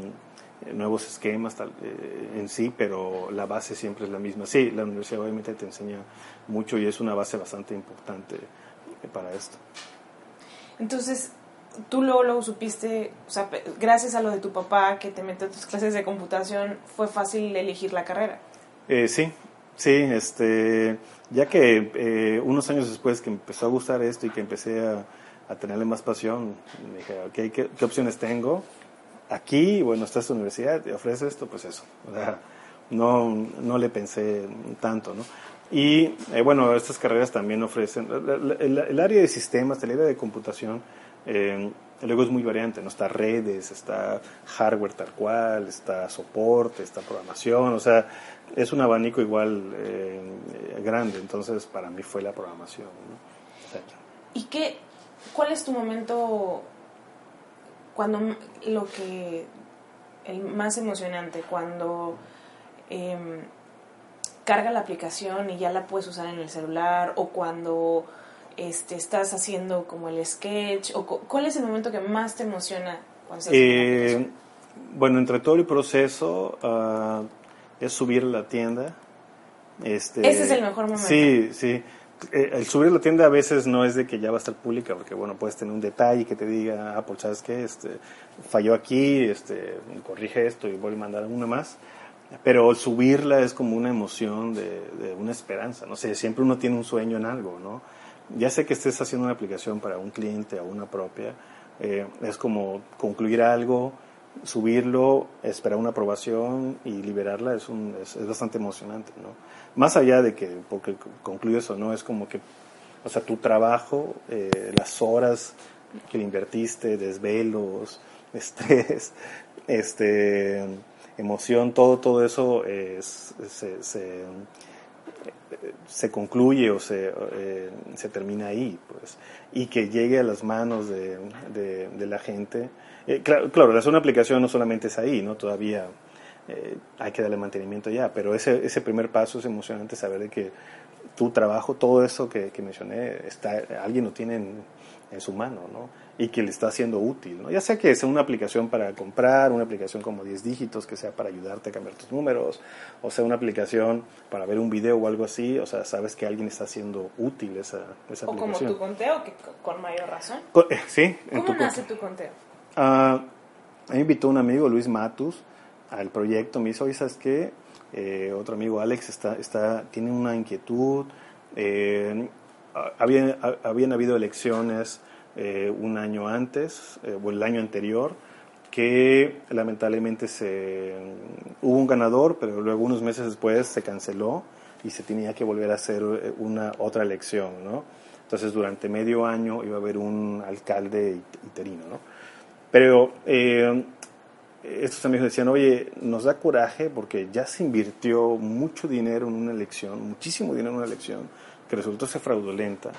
nuevos esquemas tal, en sí, pero la base siempre es la misma. Sí, la universidad obviamente te enseña mucho y es una base bastante importante para esto. Entonces, tú luego, luego supiste, o sea, gracias a lo de tu papá que te metió a tus clases de computación, fue fácil elegir la carrera. Eh, sí, sí, este, ya que eh, unos años después que empezó a gustar esto y que empecé a, tenerle más pasión, me dije, ok, ¿qué, opciones tengo? Aquí, bueno, está esta universidad, te ofrece esto, pues eso. No, no le pensé tanto, ¿no? Y eh, bueno, estas carreras también ofrecen, el, área de sistemas, el área de computación, eh, luego es muy variante, ¿no? Está redes, está hardware tal cual, está soporte, está programación, o sea, es un abanico igual eh, grande, entonces para mí fue la programación. ¿Y qué, cuál es tu momento cuando lo que, el más emocionante, cuando... Em, carga la aplicación y ya la puedes usar en el celular o cuando este, estás haciendo como el sketch o cuál es el momento que más te emociona cuando eh, bueno entre todo el proceso uh, es subir a la tienda este, ese es el mejor momento. Sí sí. Eh, el subir la tienda a veces no es de que ya va a estar pública porque bueno puedes tener un detalle que te diga ah pues sabes qué este falló aquí este corrige esto y voy a mandar una más pero subirla es como una emoción de, una esperanza, no sé, siempre uno tiene un sueño en algo, ¿no? Ya sé que estés haciendo una aplicación para un cliente o una propia, eh, es como concluir algo, subirlo, esperar una aprobación y liberarla es, un, es, bastante emocionante, ¿no? Más allá de que, porque concluye eso, ¿no? Es como que, o sea, tu trabajo, eh, las horas que invertiste, desvelos, estrés, este, emoción, todo, todo eso es, se, se, se, concluye o se, eh, se termina ahí, pues, y que llegue a las manos de, de, la gente. Eh, claro, claro, hacer una aplicación no solamente es ahí, ¿no? Todavía eh, hay que darle mantenimiento ya, pero ese, ese primer paso es emocionante saber de que tu trabajo, todo eso que, que mencioné, está, alguien lo tiene en, en su mano, ¿no? y que le está siendo útil, ¿no? Ya sea que sea una aplicación para comprar, una aplicación como 10 dígitos que sea para ayudarte a cambiar tus números, o sea una aplicación para ver un video o algo así, o sea, sabes que alguien está haciendo útil esa, esa o aplicación. O como tu conteo, que con mayor razón. Eh, sí. ¿Cómo nace tu conteo? Uh, me invitó un amigo, Luis Matus, al proyecto, me hizo, ¿sabes qué? Eh, otro amigo, Alex, está, está, tiene una inquietud, eh, había, habían habido elecciones eh, un año antes eh, o el año anterior que lamentablemente se hubo un ganador pero luego unos meses después se canceló y se tenía que volver a hacer eh, una otra elección ¿no? entonces durante medio año iba a haber un alcalde interino ¿no? pero estos amigos decían oye nos da coraje porque ya se invirtió mucho dinero en una elección muchísimo dinero en una elección que resultó ser fraudulenta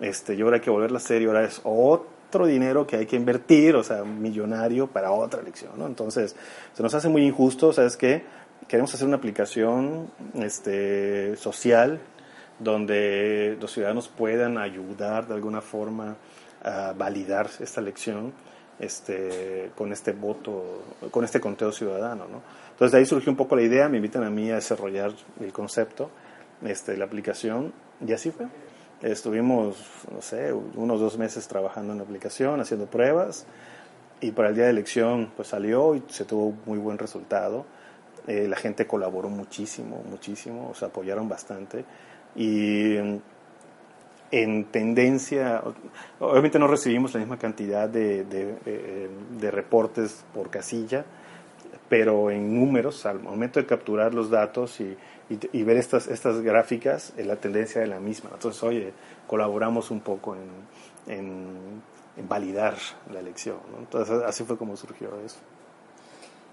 este, y ahora hay que volverla a hacer y ahora es otro dinero que hay que invertir, o sea, millonario para otra elección, ¿no? Entonces, se nos hace muy injusto, ¿sabes qué? Queremos hacer una aplicación este, social donde los ciudadanos puedan ayudar de alguna forma a validar esta elección este, con este voto, con este conteo ciudadano, ¿no? Entonces de ahí surgió un poco la idea, me invitan a mí a desarrollar el concepto, este, la aplicación, y así fue. Estuvimos, no sé, unos dos meses trabajando en la aplicación, haciendo pruebas y para el día de elección pues salió y se tuvo muy buen resultado. Eh, la gente colaboró muchísimo, muchísimo, o sea, apoyaron bastante y en tendencia, obviamente no recibimos la misma cantidad de, de, eh, de reportes por casilla, pero en números, al momento de capturar los datos y, y, ver estas, estas gráficas, la tendencia es la misma. Entonces, oye, colaboramos un poco en, en, validar la elección. Entonces, así fue como surgió eso.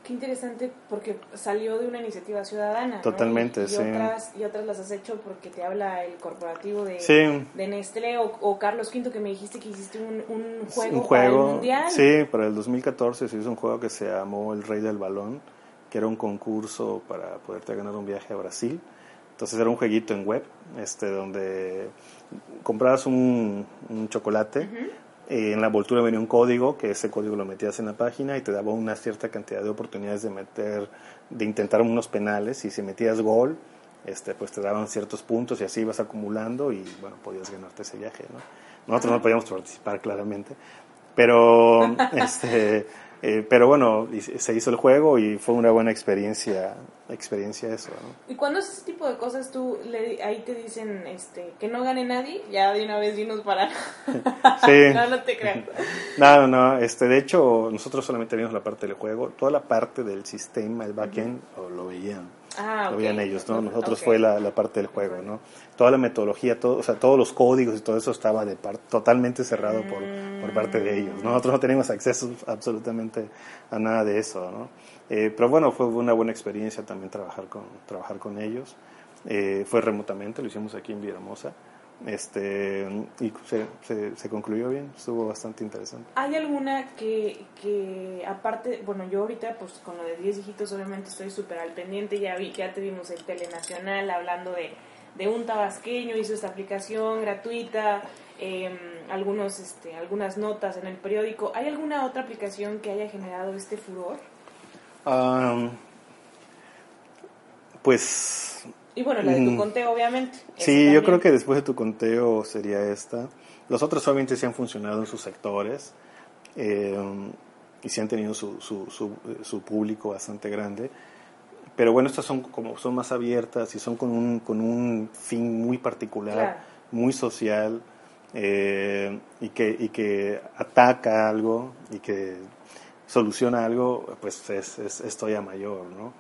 Qué interesante porque salió de una iniciativa ciudadana. Totalmente, y, sí. Otras, y otras las has hecho porque te habla el corporativo de, de Nestlé o, Carlos Quinto que me dijiste que hiciste un, un juego, un juego para el Mundial. Sí, para el 2014 se hizo un juego que se llamó El Rey del Balón que era un concurso para poderte ganar un viaje a Brasil. Entonces era un jueguito en web, este, donde comprabas un, chocolate, y en la envoltura venía un código, que ese código lo metías en la página y te daba una cierta cantidad de oportunidades de meter, de intentar unos penales, y si metías gol, este, pues te daban ciertos puntos y así ibas acumulando y bueno, podías ganarte ese viaje, ¿no? Nosotros no podíamos participar claramente, pero este eh, pero bueno, se hizo el juego y fue una buena experiencia, experiencia eso. ¿Y cuando es ese tipo de cosas tú le, ahí te dicen este, que no gane nadie? Ya de una vez dinos para... sí. no, no te creas. no, no, este, de hecho nosotros solamente vimos la parte del juego, toda la parte del sistema, el backend, lo veían Ah, lo veían ellos, ¿no? Nosotros fue la, la, parte del juego, ¿no? Toda la metodología, todo, o sea, todos los códigos y todo eso estaba de totalmente cerrado por, por parte de ellos. Nosotros no teníamos acceso absolutamente a nada de eso, ¿no? Eh, pero bueno, fue una buena experiencia también trabajar con, trabajar con ellos. Eh, fue remotamente, lo hicimos aquí en Villahermosa este y se, se, concluyó bien, estuvo bastante interesante. ¿Hay alguna que, que aparte, bueno, yo ahorita pues con lo de 10 hijitos obviamente estoy súper al pendiente, ya vi, ya te vimos en Telenacional hablando de, de un tabasqueño, hizo esta aplicación gratuita, eh, algunos, este, algunas notas en el periódico. ¿Hay alguna otra aplicación que haya generado este furor? pues y bueno, la de tu conteo, obviamente. Sí, yo creo que después de tu conteo sería esta. Los otros obviamente sí han funcionado en sus sectores eh, y sí han tenido su, su, su, público bastante grande. Pero bueno, estas son como son más abiertas y son con un, con un fin muy particular, muy social eh, y, que, y que ataca algo y que soluciona algo, pues es, es, todavía mayor, ¿no?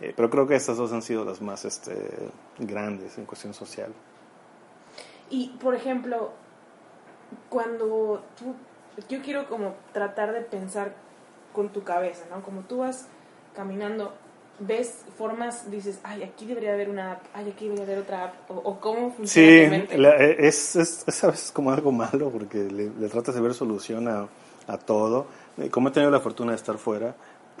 Eh, pero creo que estas dos han sido las más este, grandes en cuestión social. Y, por ejemplo, cuando tú, yo quiero como tratar de pensar con tu cabeza, ¿no? Como tú vas caminando, ves formas, dices, ay, aquí debería haber una app, ay, aquí debería haber otra app, o, cómo funciona Sí, eh, es, es, es, a veces como algo malo porque le, le tratas de ver solución a, a todo. Eh, como he tenido la fortuna de estar fuera,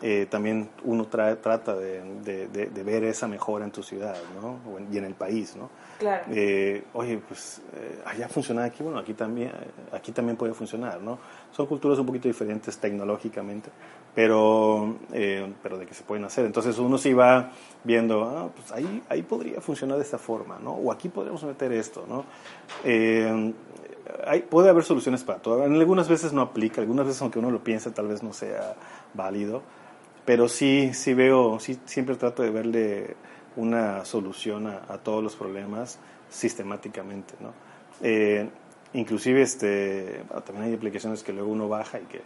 eh, también uno trae, trata de, de, ver esa mejora en tu ciudad ¿no? y en el país. ¿no? Claro. Eh, oye, pues allá funciona aquí, bueno, aquí también, aquí también puede funcionar. ¿no? Son culturas un poquito diferentes tecnológicamente, pero, pero de que se pueden hacer. Entonces uno sí va viendo, ah, pues ahí, ahí podría funcionar de esta forma, ¿no? o aquí podríamos meter esto. ¿no? hay, puede haber soluciones para todo. Algunas veces no aplica, algunas veces aunque uno lo piense tal vez no sea válido, pero sí, sí veo, sí, siempre trato de verle una solución a, todos los problemas sistemáticamente, ¿no? Eh, inclusive este, también hay aplicaciones que luego uno baja y que,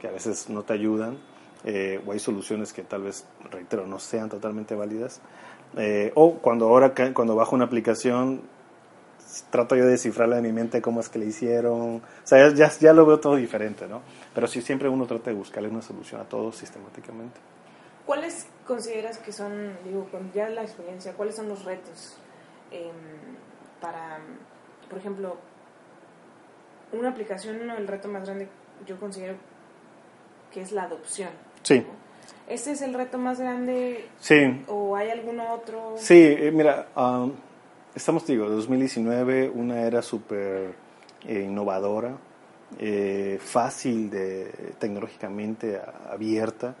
que a veces no te ayudan, eh, o hay soluciones que tal vez, reitero, no sean totalmente válidas. Eh, o cuando ahora cuando bajo una aplicación trato yo de descifrarla en mi mente cómo es que le hicieron. O sea, ya, ya lo veo todo diferente, ¿no? Pero sí, siempre uno trata de buscarle una solución a todo sistemáticamente. ¿Cuáles consideras que son, digo, con ya la experiencia, cuáles son los retos em, para, por ejemplo, una aplicación, el reto más grande yo considero que es la adopción. Sí. ¿Ese es el reto más grande? Sí. ¿O hay alguno otro? Sí, eh, mira, um, estamos, digo, 2019, una era súper eh, innovadora, eh, fácil de, tecnológicamente abierta.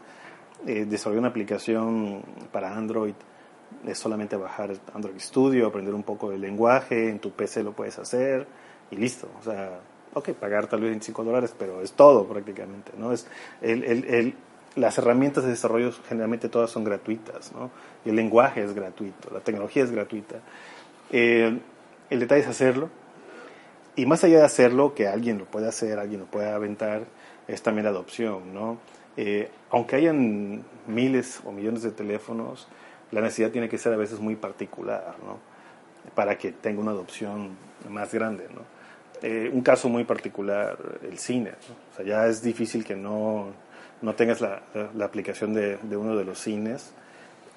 Eh, desarrollé una aplicación para Android, es solamente bajar Android Studio, aprender un poco del lenguaje, en tu PC lo puedes hacer y listo. O sea, ok, pagar tal vez 25 dólares, pero es todo prácticamente, ¿no? Es el, el, el, las herramientas de desarrollo generalmente todas son gratuitas, ¿no? Y el lenguaje es gratuito, la tecnología es gratuita. Eh, el detalle es hacerlo. Y más allá de hacerlo, que alguien lo puede hacer, alguien lo puede aventar, es también la adopción, ¿no? Eh, aunque hayan miles o millones de teléfonos, la necesidad tiene que ser a veces muy particular, ¿no? Para que tenga una adopción más grande, ¿no? Eh, un caso muy particular, el cine, O sea, ya es difícil que no, no tengas la, la, aplicación de, de, uno de los cines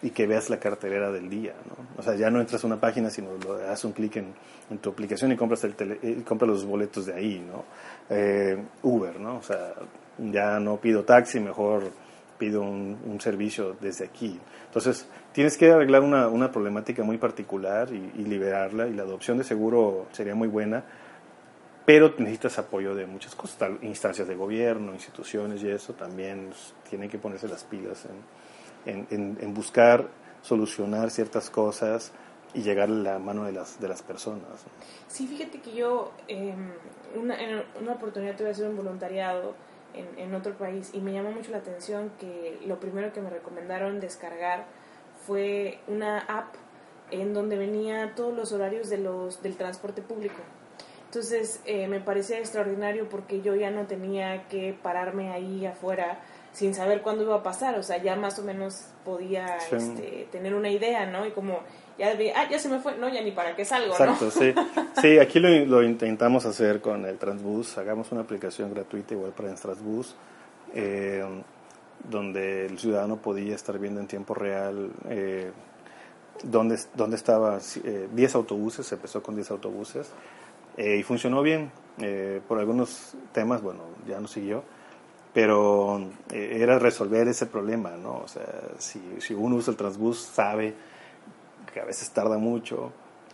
y que veas la cartelera del día, ¿no? O sea, ya no entras a una página, sino lo, un clic en, tu aplicación y compras, el tele, y compras los boletos de ahí, ¿no? Eh, Uber, ¿no? O sea, ya no pido taxi, mejor pido un, servicio desde aquí. Entonces, tienes que arreglar una, una problemática muy particular y, y, liberarla, y la adopción de seguro sería muy buena, pero necesitas apoyo de muchas cosas, instancias de gobierno, instituciones y eso también tienen que ponerse las pilas en en, buscar solucionar ciertas cosas y llegar a la mano de las, de las personas. Sí, fíjate que yo em, una, en una oportunidad tuve que hacer un voluntariado en, en, otro país y me llamó mucho la atención que lo primero que me recomendaron descargar fue una app en donde venía todos los horarios de los, del transporte público. Entonces eh, me parecía extraordinario porque yo ya no tenía que pararme ahí afuera sin saber cuándo iba a pasar, o sea, ya más o menos podía este, tener una idea, ¿no? Y como, ya ah, ya se me fue, no, ya ni para qué salgo, Exacto, sí. Sí, aquí lo, intentamos hacer con el Transbus, hagamos una aplicación gratuita igual para el Transbus, eh, donde el ciudadano podía estar viendo en tiempo real eh, dónde, dónde estaba, 10 eh, autobuses, se empezó con 10 autobuses, eh, y funcionó bien, por algunos temas, bueno, ya no siguió, pero eh, era resolver ese problema, ¿no? O sea, si, si, uno usa el transbús sabe que a veces tarda mucho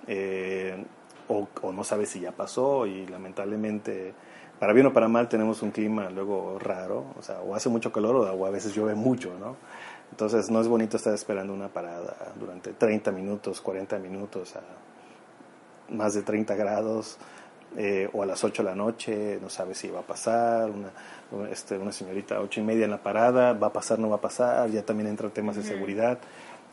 eh, o, no sabe si ya pasó y lamentablemente, para bien o para mal, tenemos un clima luego raro, o sea, o hace mucho calor o a veces llueve mucho, ¿no? Entonces no es bonito estar esperando una parada durante 30 minutos, 40 minutos a más de 30 grados eh, o a las 8 de la noche, no sabe si va a pasar, una, este, una señorita a 8 y media en la parada, va a pasar, no va a pasar, ya también entran temas de seguridad.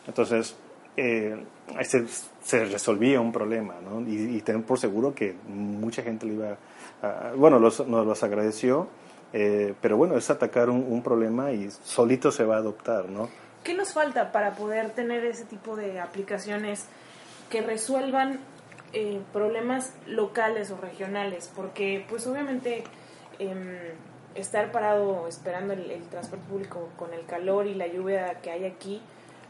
Entonces, eh, se, se, resolvía un problema, ¿no? Y, y ten por seguro que mucha gente le iba a, bueno, los, nos los agradeció Eh, pero bueno, es atacar un, un, problema y solito se va a adoptar, ¿no? ¿Qué nos falta para poder tener ese tipo de aplicaciones que resuelvan eh, problemas locales o regionales? Porque pues obviamente em, estar parado esperando el, el, transporte público con el calor y la lluvia que hay aquí,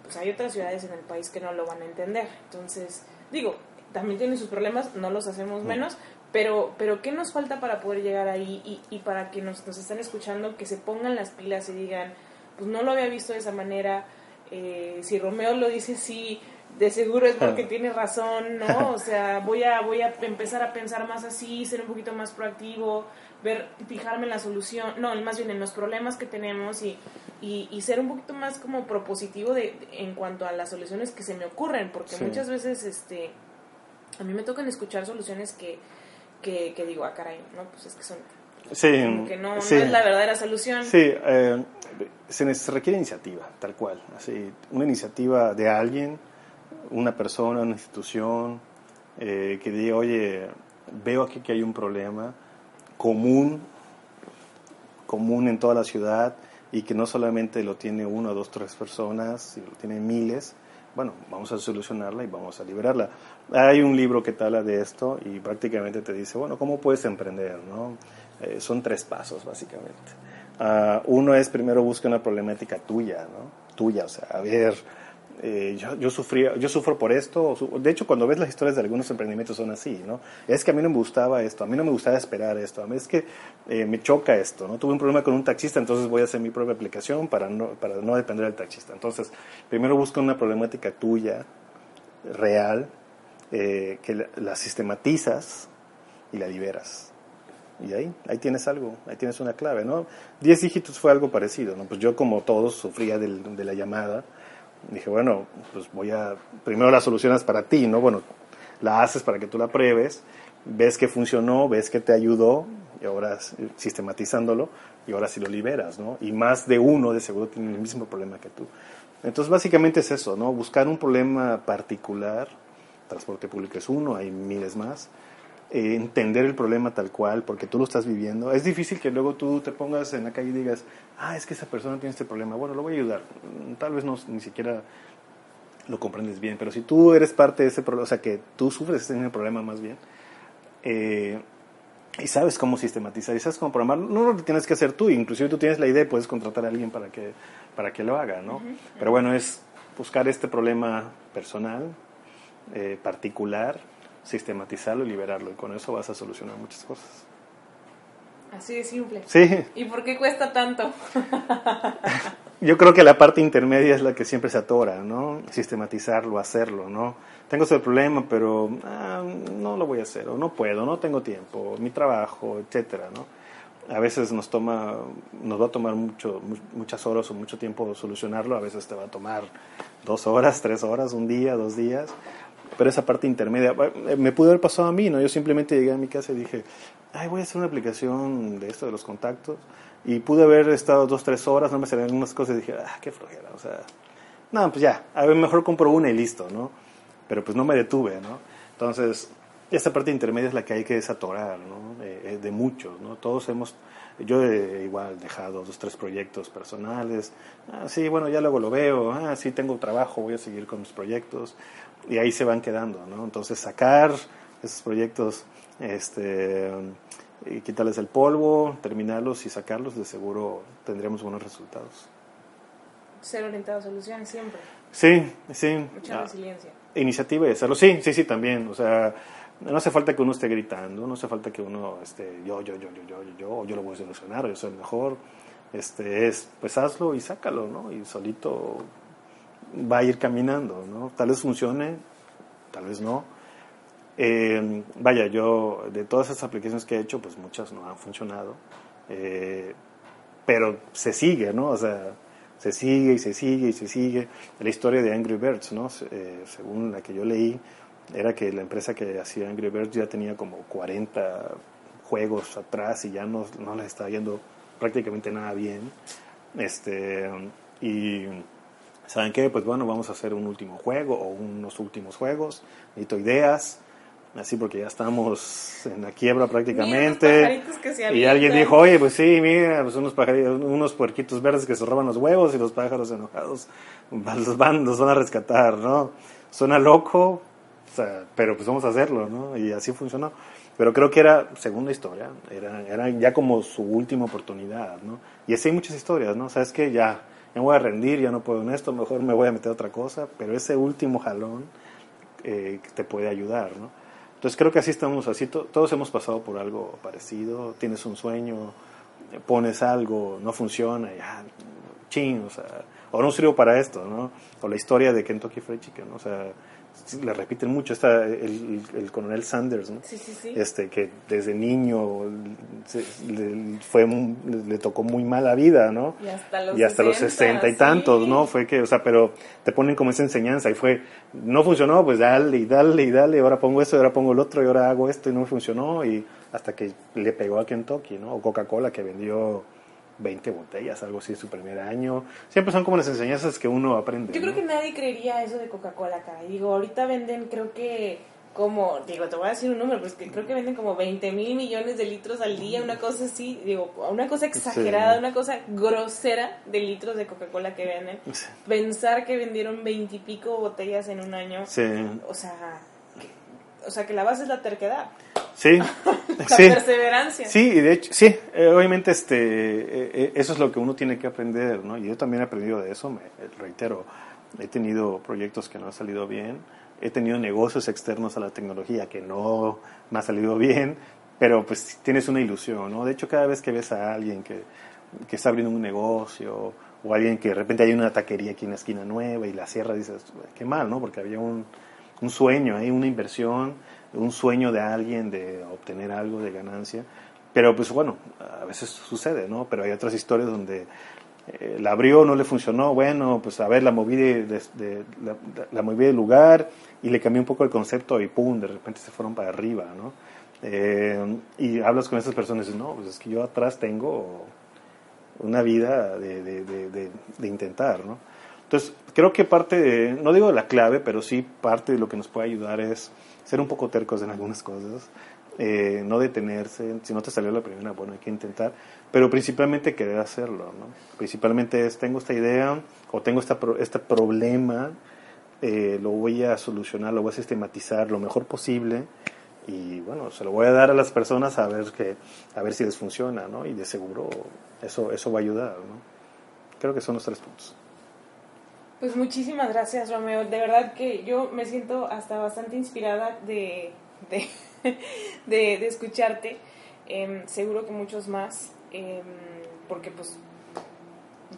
pues hay otras ciudades en el país que no lo van a entender. Entonces, digo, también tienen sus problemas, no los hacemos menos, pero, pero ¿qué nos falta para poder llegar ahí y, y para que nos, nos están escuchando, que se pongan las pilas y digan, pues no lo había visto de esa manera, eh, si Romeo lo dice sí, de seguro es porque tiene razón, ¿no? O sea, voy a, voy a empezar a pensar más así, ser un poquito más proactivo, ver, fijarme en la solución, no, más bien en los problemas que tenemos y, y, y ser un poquito más como propositivo de, en cuanto a las soluciones que se me ocurren, porque Sí. muchas veces, este, a mí me tocan escuchar soluciones que, que, que digo, ah, caray, no, pues es que son, Sí, como que no, sí. no es la verdadera solución. Sí, eh, se requiere iniciativa, tal cual. Así, una iniciativa de alguien, una persona, una institución, eh, que diga, oye, veo aquí que hay un problema común, común en toda la ciudad y que no solamente lo tiene una, dos, tres personas, lo tienen miles. Bueno, vamos a solucionarla y vamos a liberarla. Hay un libro que te de esto y prácticamente te dice, bueno, ¿cómo puedes emprender? ¿no? Eh, son tres pasos, básicamente. Ah, uno es primero busca una problemática tuya, ¿no? Tuya, o sea, a ver, eh, yo, yo, sufría, yo sufro por esto. De hecho, cuando ves las historias de algunos emprendimientos son así, ¿no? Es que a mí no me gustaba esto, a mí no me gustaba esperar esto, a mí es que eh, me choca esto, ¿no? Tuve un problema con un taxista, entonces voy a hacer mi propia aplicación para no, para no depender del taxista. Entonces, primero busca una problemática tuya, real, eh, que la, sistematizas y la liberas. Y ahí, ahí tienes algo, ahí tienes una clave, ¿no? Diez dígitos fue algo parecido, ¿no? Pues yo como todos sufría de la llamada, dije, bueno, pues voy a, primero la solucionas para ti, ¿no? Bueno, la haces para que tú la pruebes, ves que funcionó, ves que te ayudó, y ahora sistematizándolo, y ahora sí lo liberas, ¿no? Y más de uno de seguro tiene el mismo problema que tú. Entonces, básicamente es eso, ¿no? Buscar un problema particular, transporte público es uno, hay miles más, eh, entender el problema tal cual, porque tú lo estás viviendo. Es difícil que luego tú te pongas en la calle y digas, ah, es que esa persona tiene este problema, bueno, lo voy a ayudar. Mm, Tal vez no, ni siquiera lo comprendes bien, pero si tú eres parte de ese problema, o sea, que tú sufres ese problema más bien, eh, y sabes cómo sistematizar, y sabes cómo programar, no lo tienes que hacer tú, inclusive tú tienes la idea y puedes contratar a alguien para que, para que lo haga, ¿no? Pero bueno, es buscar este problema personal, eh, particular, sistematizarlo y liberarlo, y con eso vas a solucionar muchas cosas. Así de simple. Sí, ¿Y por qué cuesta tanto? yo creo que la parte intermedia es la que siempre se atora, ¿no? Sistematizarlo, hacerlo, ¿no? Tengo ese problema, pero ah, no lo voy a hacer, o no puedo, no tengo tiempo, mi trabajo, etcétera, ¿no? A veces nos toma, nos va a tomar mucho, mu- muchas horas o mucho tiempo solucionarlo, a veces te va a tomar dos horas, tres horas, un día, dos días, pero esa parte intermedia, eh, me pudo haber pasado a mí, ¿no? Yo simplemente llegué a mi casa y dije, ay, voy a hacer una aplicación de esto de los contactos, y pude haber estado dos, tres horas, no me salían algunas cosas y dije, ah, qué flojera, o sea, no, pues ya, a ver, mejor compro una y listo, ¿no? Pero pues no me detuve, ¿no? Entonces, esa parte intermedia es la que hay que desatorar, ¿no? Eh, eh, de muchos, ¿no? Todos hemos, yo he igual dejado dos, tres proyectos personales, ah, sí, bueno, ya luego lo veo, ah, sí, tengo trabajo, voy a seguir con mis proyectos, y ahí se van quedando, ¿no? Entonces, sacar esos proyectos, este, y quitarles el polvo, terminarlos y sacarlos, de seguro tendremos buenos resultados. Ser orientado a soluciones siempre. Sí, sí. Mucha Ah, resiliencia. iniciativa y hacerlo. Sí, sí, sí, también. O sea, no hace falta que uno esté gritando, no hace falta que uno esté yo, yo, yo, yo, yo, yo, yo, yo lo voy a solucionar, yo soy el mejor. Este es, pues hazlo y sácalo, ¿no? Y solito va a ir caminando, ¿no? Tal vez funcione, tal vez no. Eh, vaya, yo de todas esas aplicaciones que he hecho, pues muchas no han funcionado. Eh, pero se sigue, ¿no? O sea, se sigue y se sigue y se sigue. La historia de Angry Birds, ¿no? Eh, según la que yo leí, era que la empresa que hacía Angry Birds ya tenía como 40 juegos atrás y ya no, no les estaba yendo prácticamente nada bien. Este, y ¿saben qué? Pues bueno, vamos a hacer un último juego o unos últimos juegos. Necesito ideas. así porque ya estamos en la quiebra prácticamente. y alguien dijo, oye, pues sí, mira, pues unos pajaritos, unos puerquitos verdes que se roban los huevos y los pájaros enojados los van, los van a rescatar, ¿no? Suena loco, pero pues vamos a hacerlo, ¿no? Y así funcionó. Pero creo que era, segunda historia, era, era ya como su última oportunidad, ¿no? Y así hay muchas historias, ¿no? Sabes que ya, me voy a rendir, ya no puedo en esto, mejor me voy a meter a otra cosa, pero ese último jalón eh, te puede ayudar, ¿no? Entonces creo que así estamos, así todos hemos pasado por algo parecido, tienes un sueño, pones algo, no funciona, ya, ching, o sea, o no sirvo para esto, ¿no? O la historia de Kentucky Fried Chicken, ¿no? o sea, le repiten mucho, está el, el, coronel Sanders, ¿no? Sí, sí, sí. Este, que desde niño le, fue, le tocó muy mala vida, ¿no? Y hasta los, y hasta los 60 y tantos, ¿no? Fue que, o sea, pero te ponen como esa enseñanza y fue, no funcionó, pues dale y dale y dale, ahora pongo esto, ahora pongo el otro y ahora hago esto y no funcionó y hasta que le pegó a Kentucky, ¿no? O Coca-Cola que vendió 20 botellas, algo así, su primer año. Siempre son como las enseñanzas que uno aprende. Yo creo que nadie creería eso de Coca-Cola acá. digo, ahorita venden, creo que como, digo, te voy a decir un número, pero que creo que venden como 20 mil millones de litros al día, una cosa así, digo, una cosa exagerada, una cosa grosera de litros de Coca-Cola que venden. Pensar que vendieron 20 y pico botellas en un año, o sea, o sea, que la base es la terquedad. Sí, la perseverancia. Sí, y de hecho, sí, eh, obviamente este, eh, eh, eso es lo que uno tiene que aprender, ¿no? Y yo también he aprendido de eso, me reitero, he tenido proyectos que no han salido bien, he tenido negocios externos a la tecnología que no me ha salido bien, pero pues tienes una ilusión, ¿no? De hecho, cada vez que ves a alguien que, que está abriendo un negocio o alguien que de repente hay una taquería aquí en la esquina nueva y la cierra, dices, qué mal, ¿no? Porque había un, un sueño, hay una inversión, un sueño de alguien de obtener algo de ganancia. Pero pues bueno, a veces sucede, ¿no? Pero hay otras historias donde eh, la abrió, no le funcionó, bueno, pues a ver, la moví de, la, moví del lugar y le cambié un poco el concepto y pum, de repente se fueron para arriba, ¿no? Eh, y hablas con esas personas y dices, no, pues es que yo atrás tengo una vida de, intentar, ¿no? Entonces, creo que parte, no digo de la clave, pero sí parte de lo que nos puede ayudar es ser un poco tercos en algunas cosas, eh, no detenerse, si no te salió la primera, bueno, hay que intentar, pero principalmente querer hacerlo, ¿no? Principalmente es, tengo esta idea o tengo esta, este problema, eh, lo voy a solucionar, lo voy a sistematizar lo mejor posible y bueno, se lo voy a dar a las personas a ver, que, a ver si les funciona, ¿no? Y de seguro eso, eso va a ayudar, ¿no? Creo que son los tres puntos. Pues muchísimas gracias, Romeo. De verdad que yo me siento hasta bastante inspirada de, de, escucharte. Em, seguro que muchos más, em, porque pues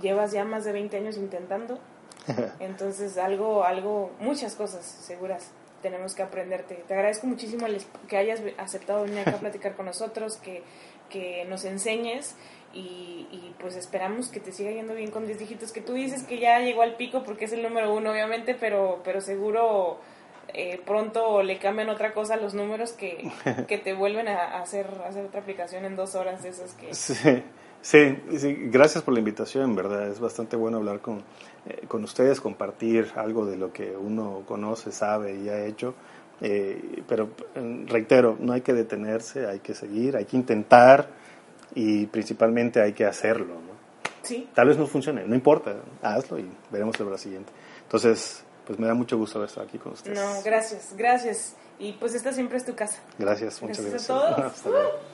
llevas ya más de 20 años intentando. Entonces, algo, algo, muchas cosas seguras tenemos que aprenderte. Te agradezco muchísimo que hayas aceptado venir acá a platicar con nosotros, que, que nos enseñes y, pues esperamos que te siga yendo bien con 10 dígitos, que tú dices que ya llegó al pico porque es el número uno, obviamente, pero, pero seguro eh, pronto le cambian otra cosa a los números que, que te vuelven a hacer, hacer otra aplicación en dos horas de esas que... Sí, sí, gracias por la invitación, verdad, es bastante bueno hablar con, eh, con ustedes, compartir algo de lo que uno conoce, sabe y ha hecho. Eh, pero reitero, no hay que detenerse, hay que seguir, hay que intentar y principalmente hay que hacerlo. ¿no? Sí. Tal vez no funcione, no importa, hazlo y veremos el siguiente. Entonces, pues me da mucho gusto estar aquí con ustedes. No, gracias, gracias. Y pues esta siempre es tu casa. Gracias, muchas gracias. gracias. a todos.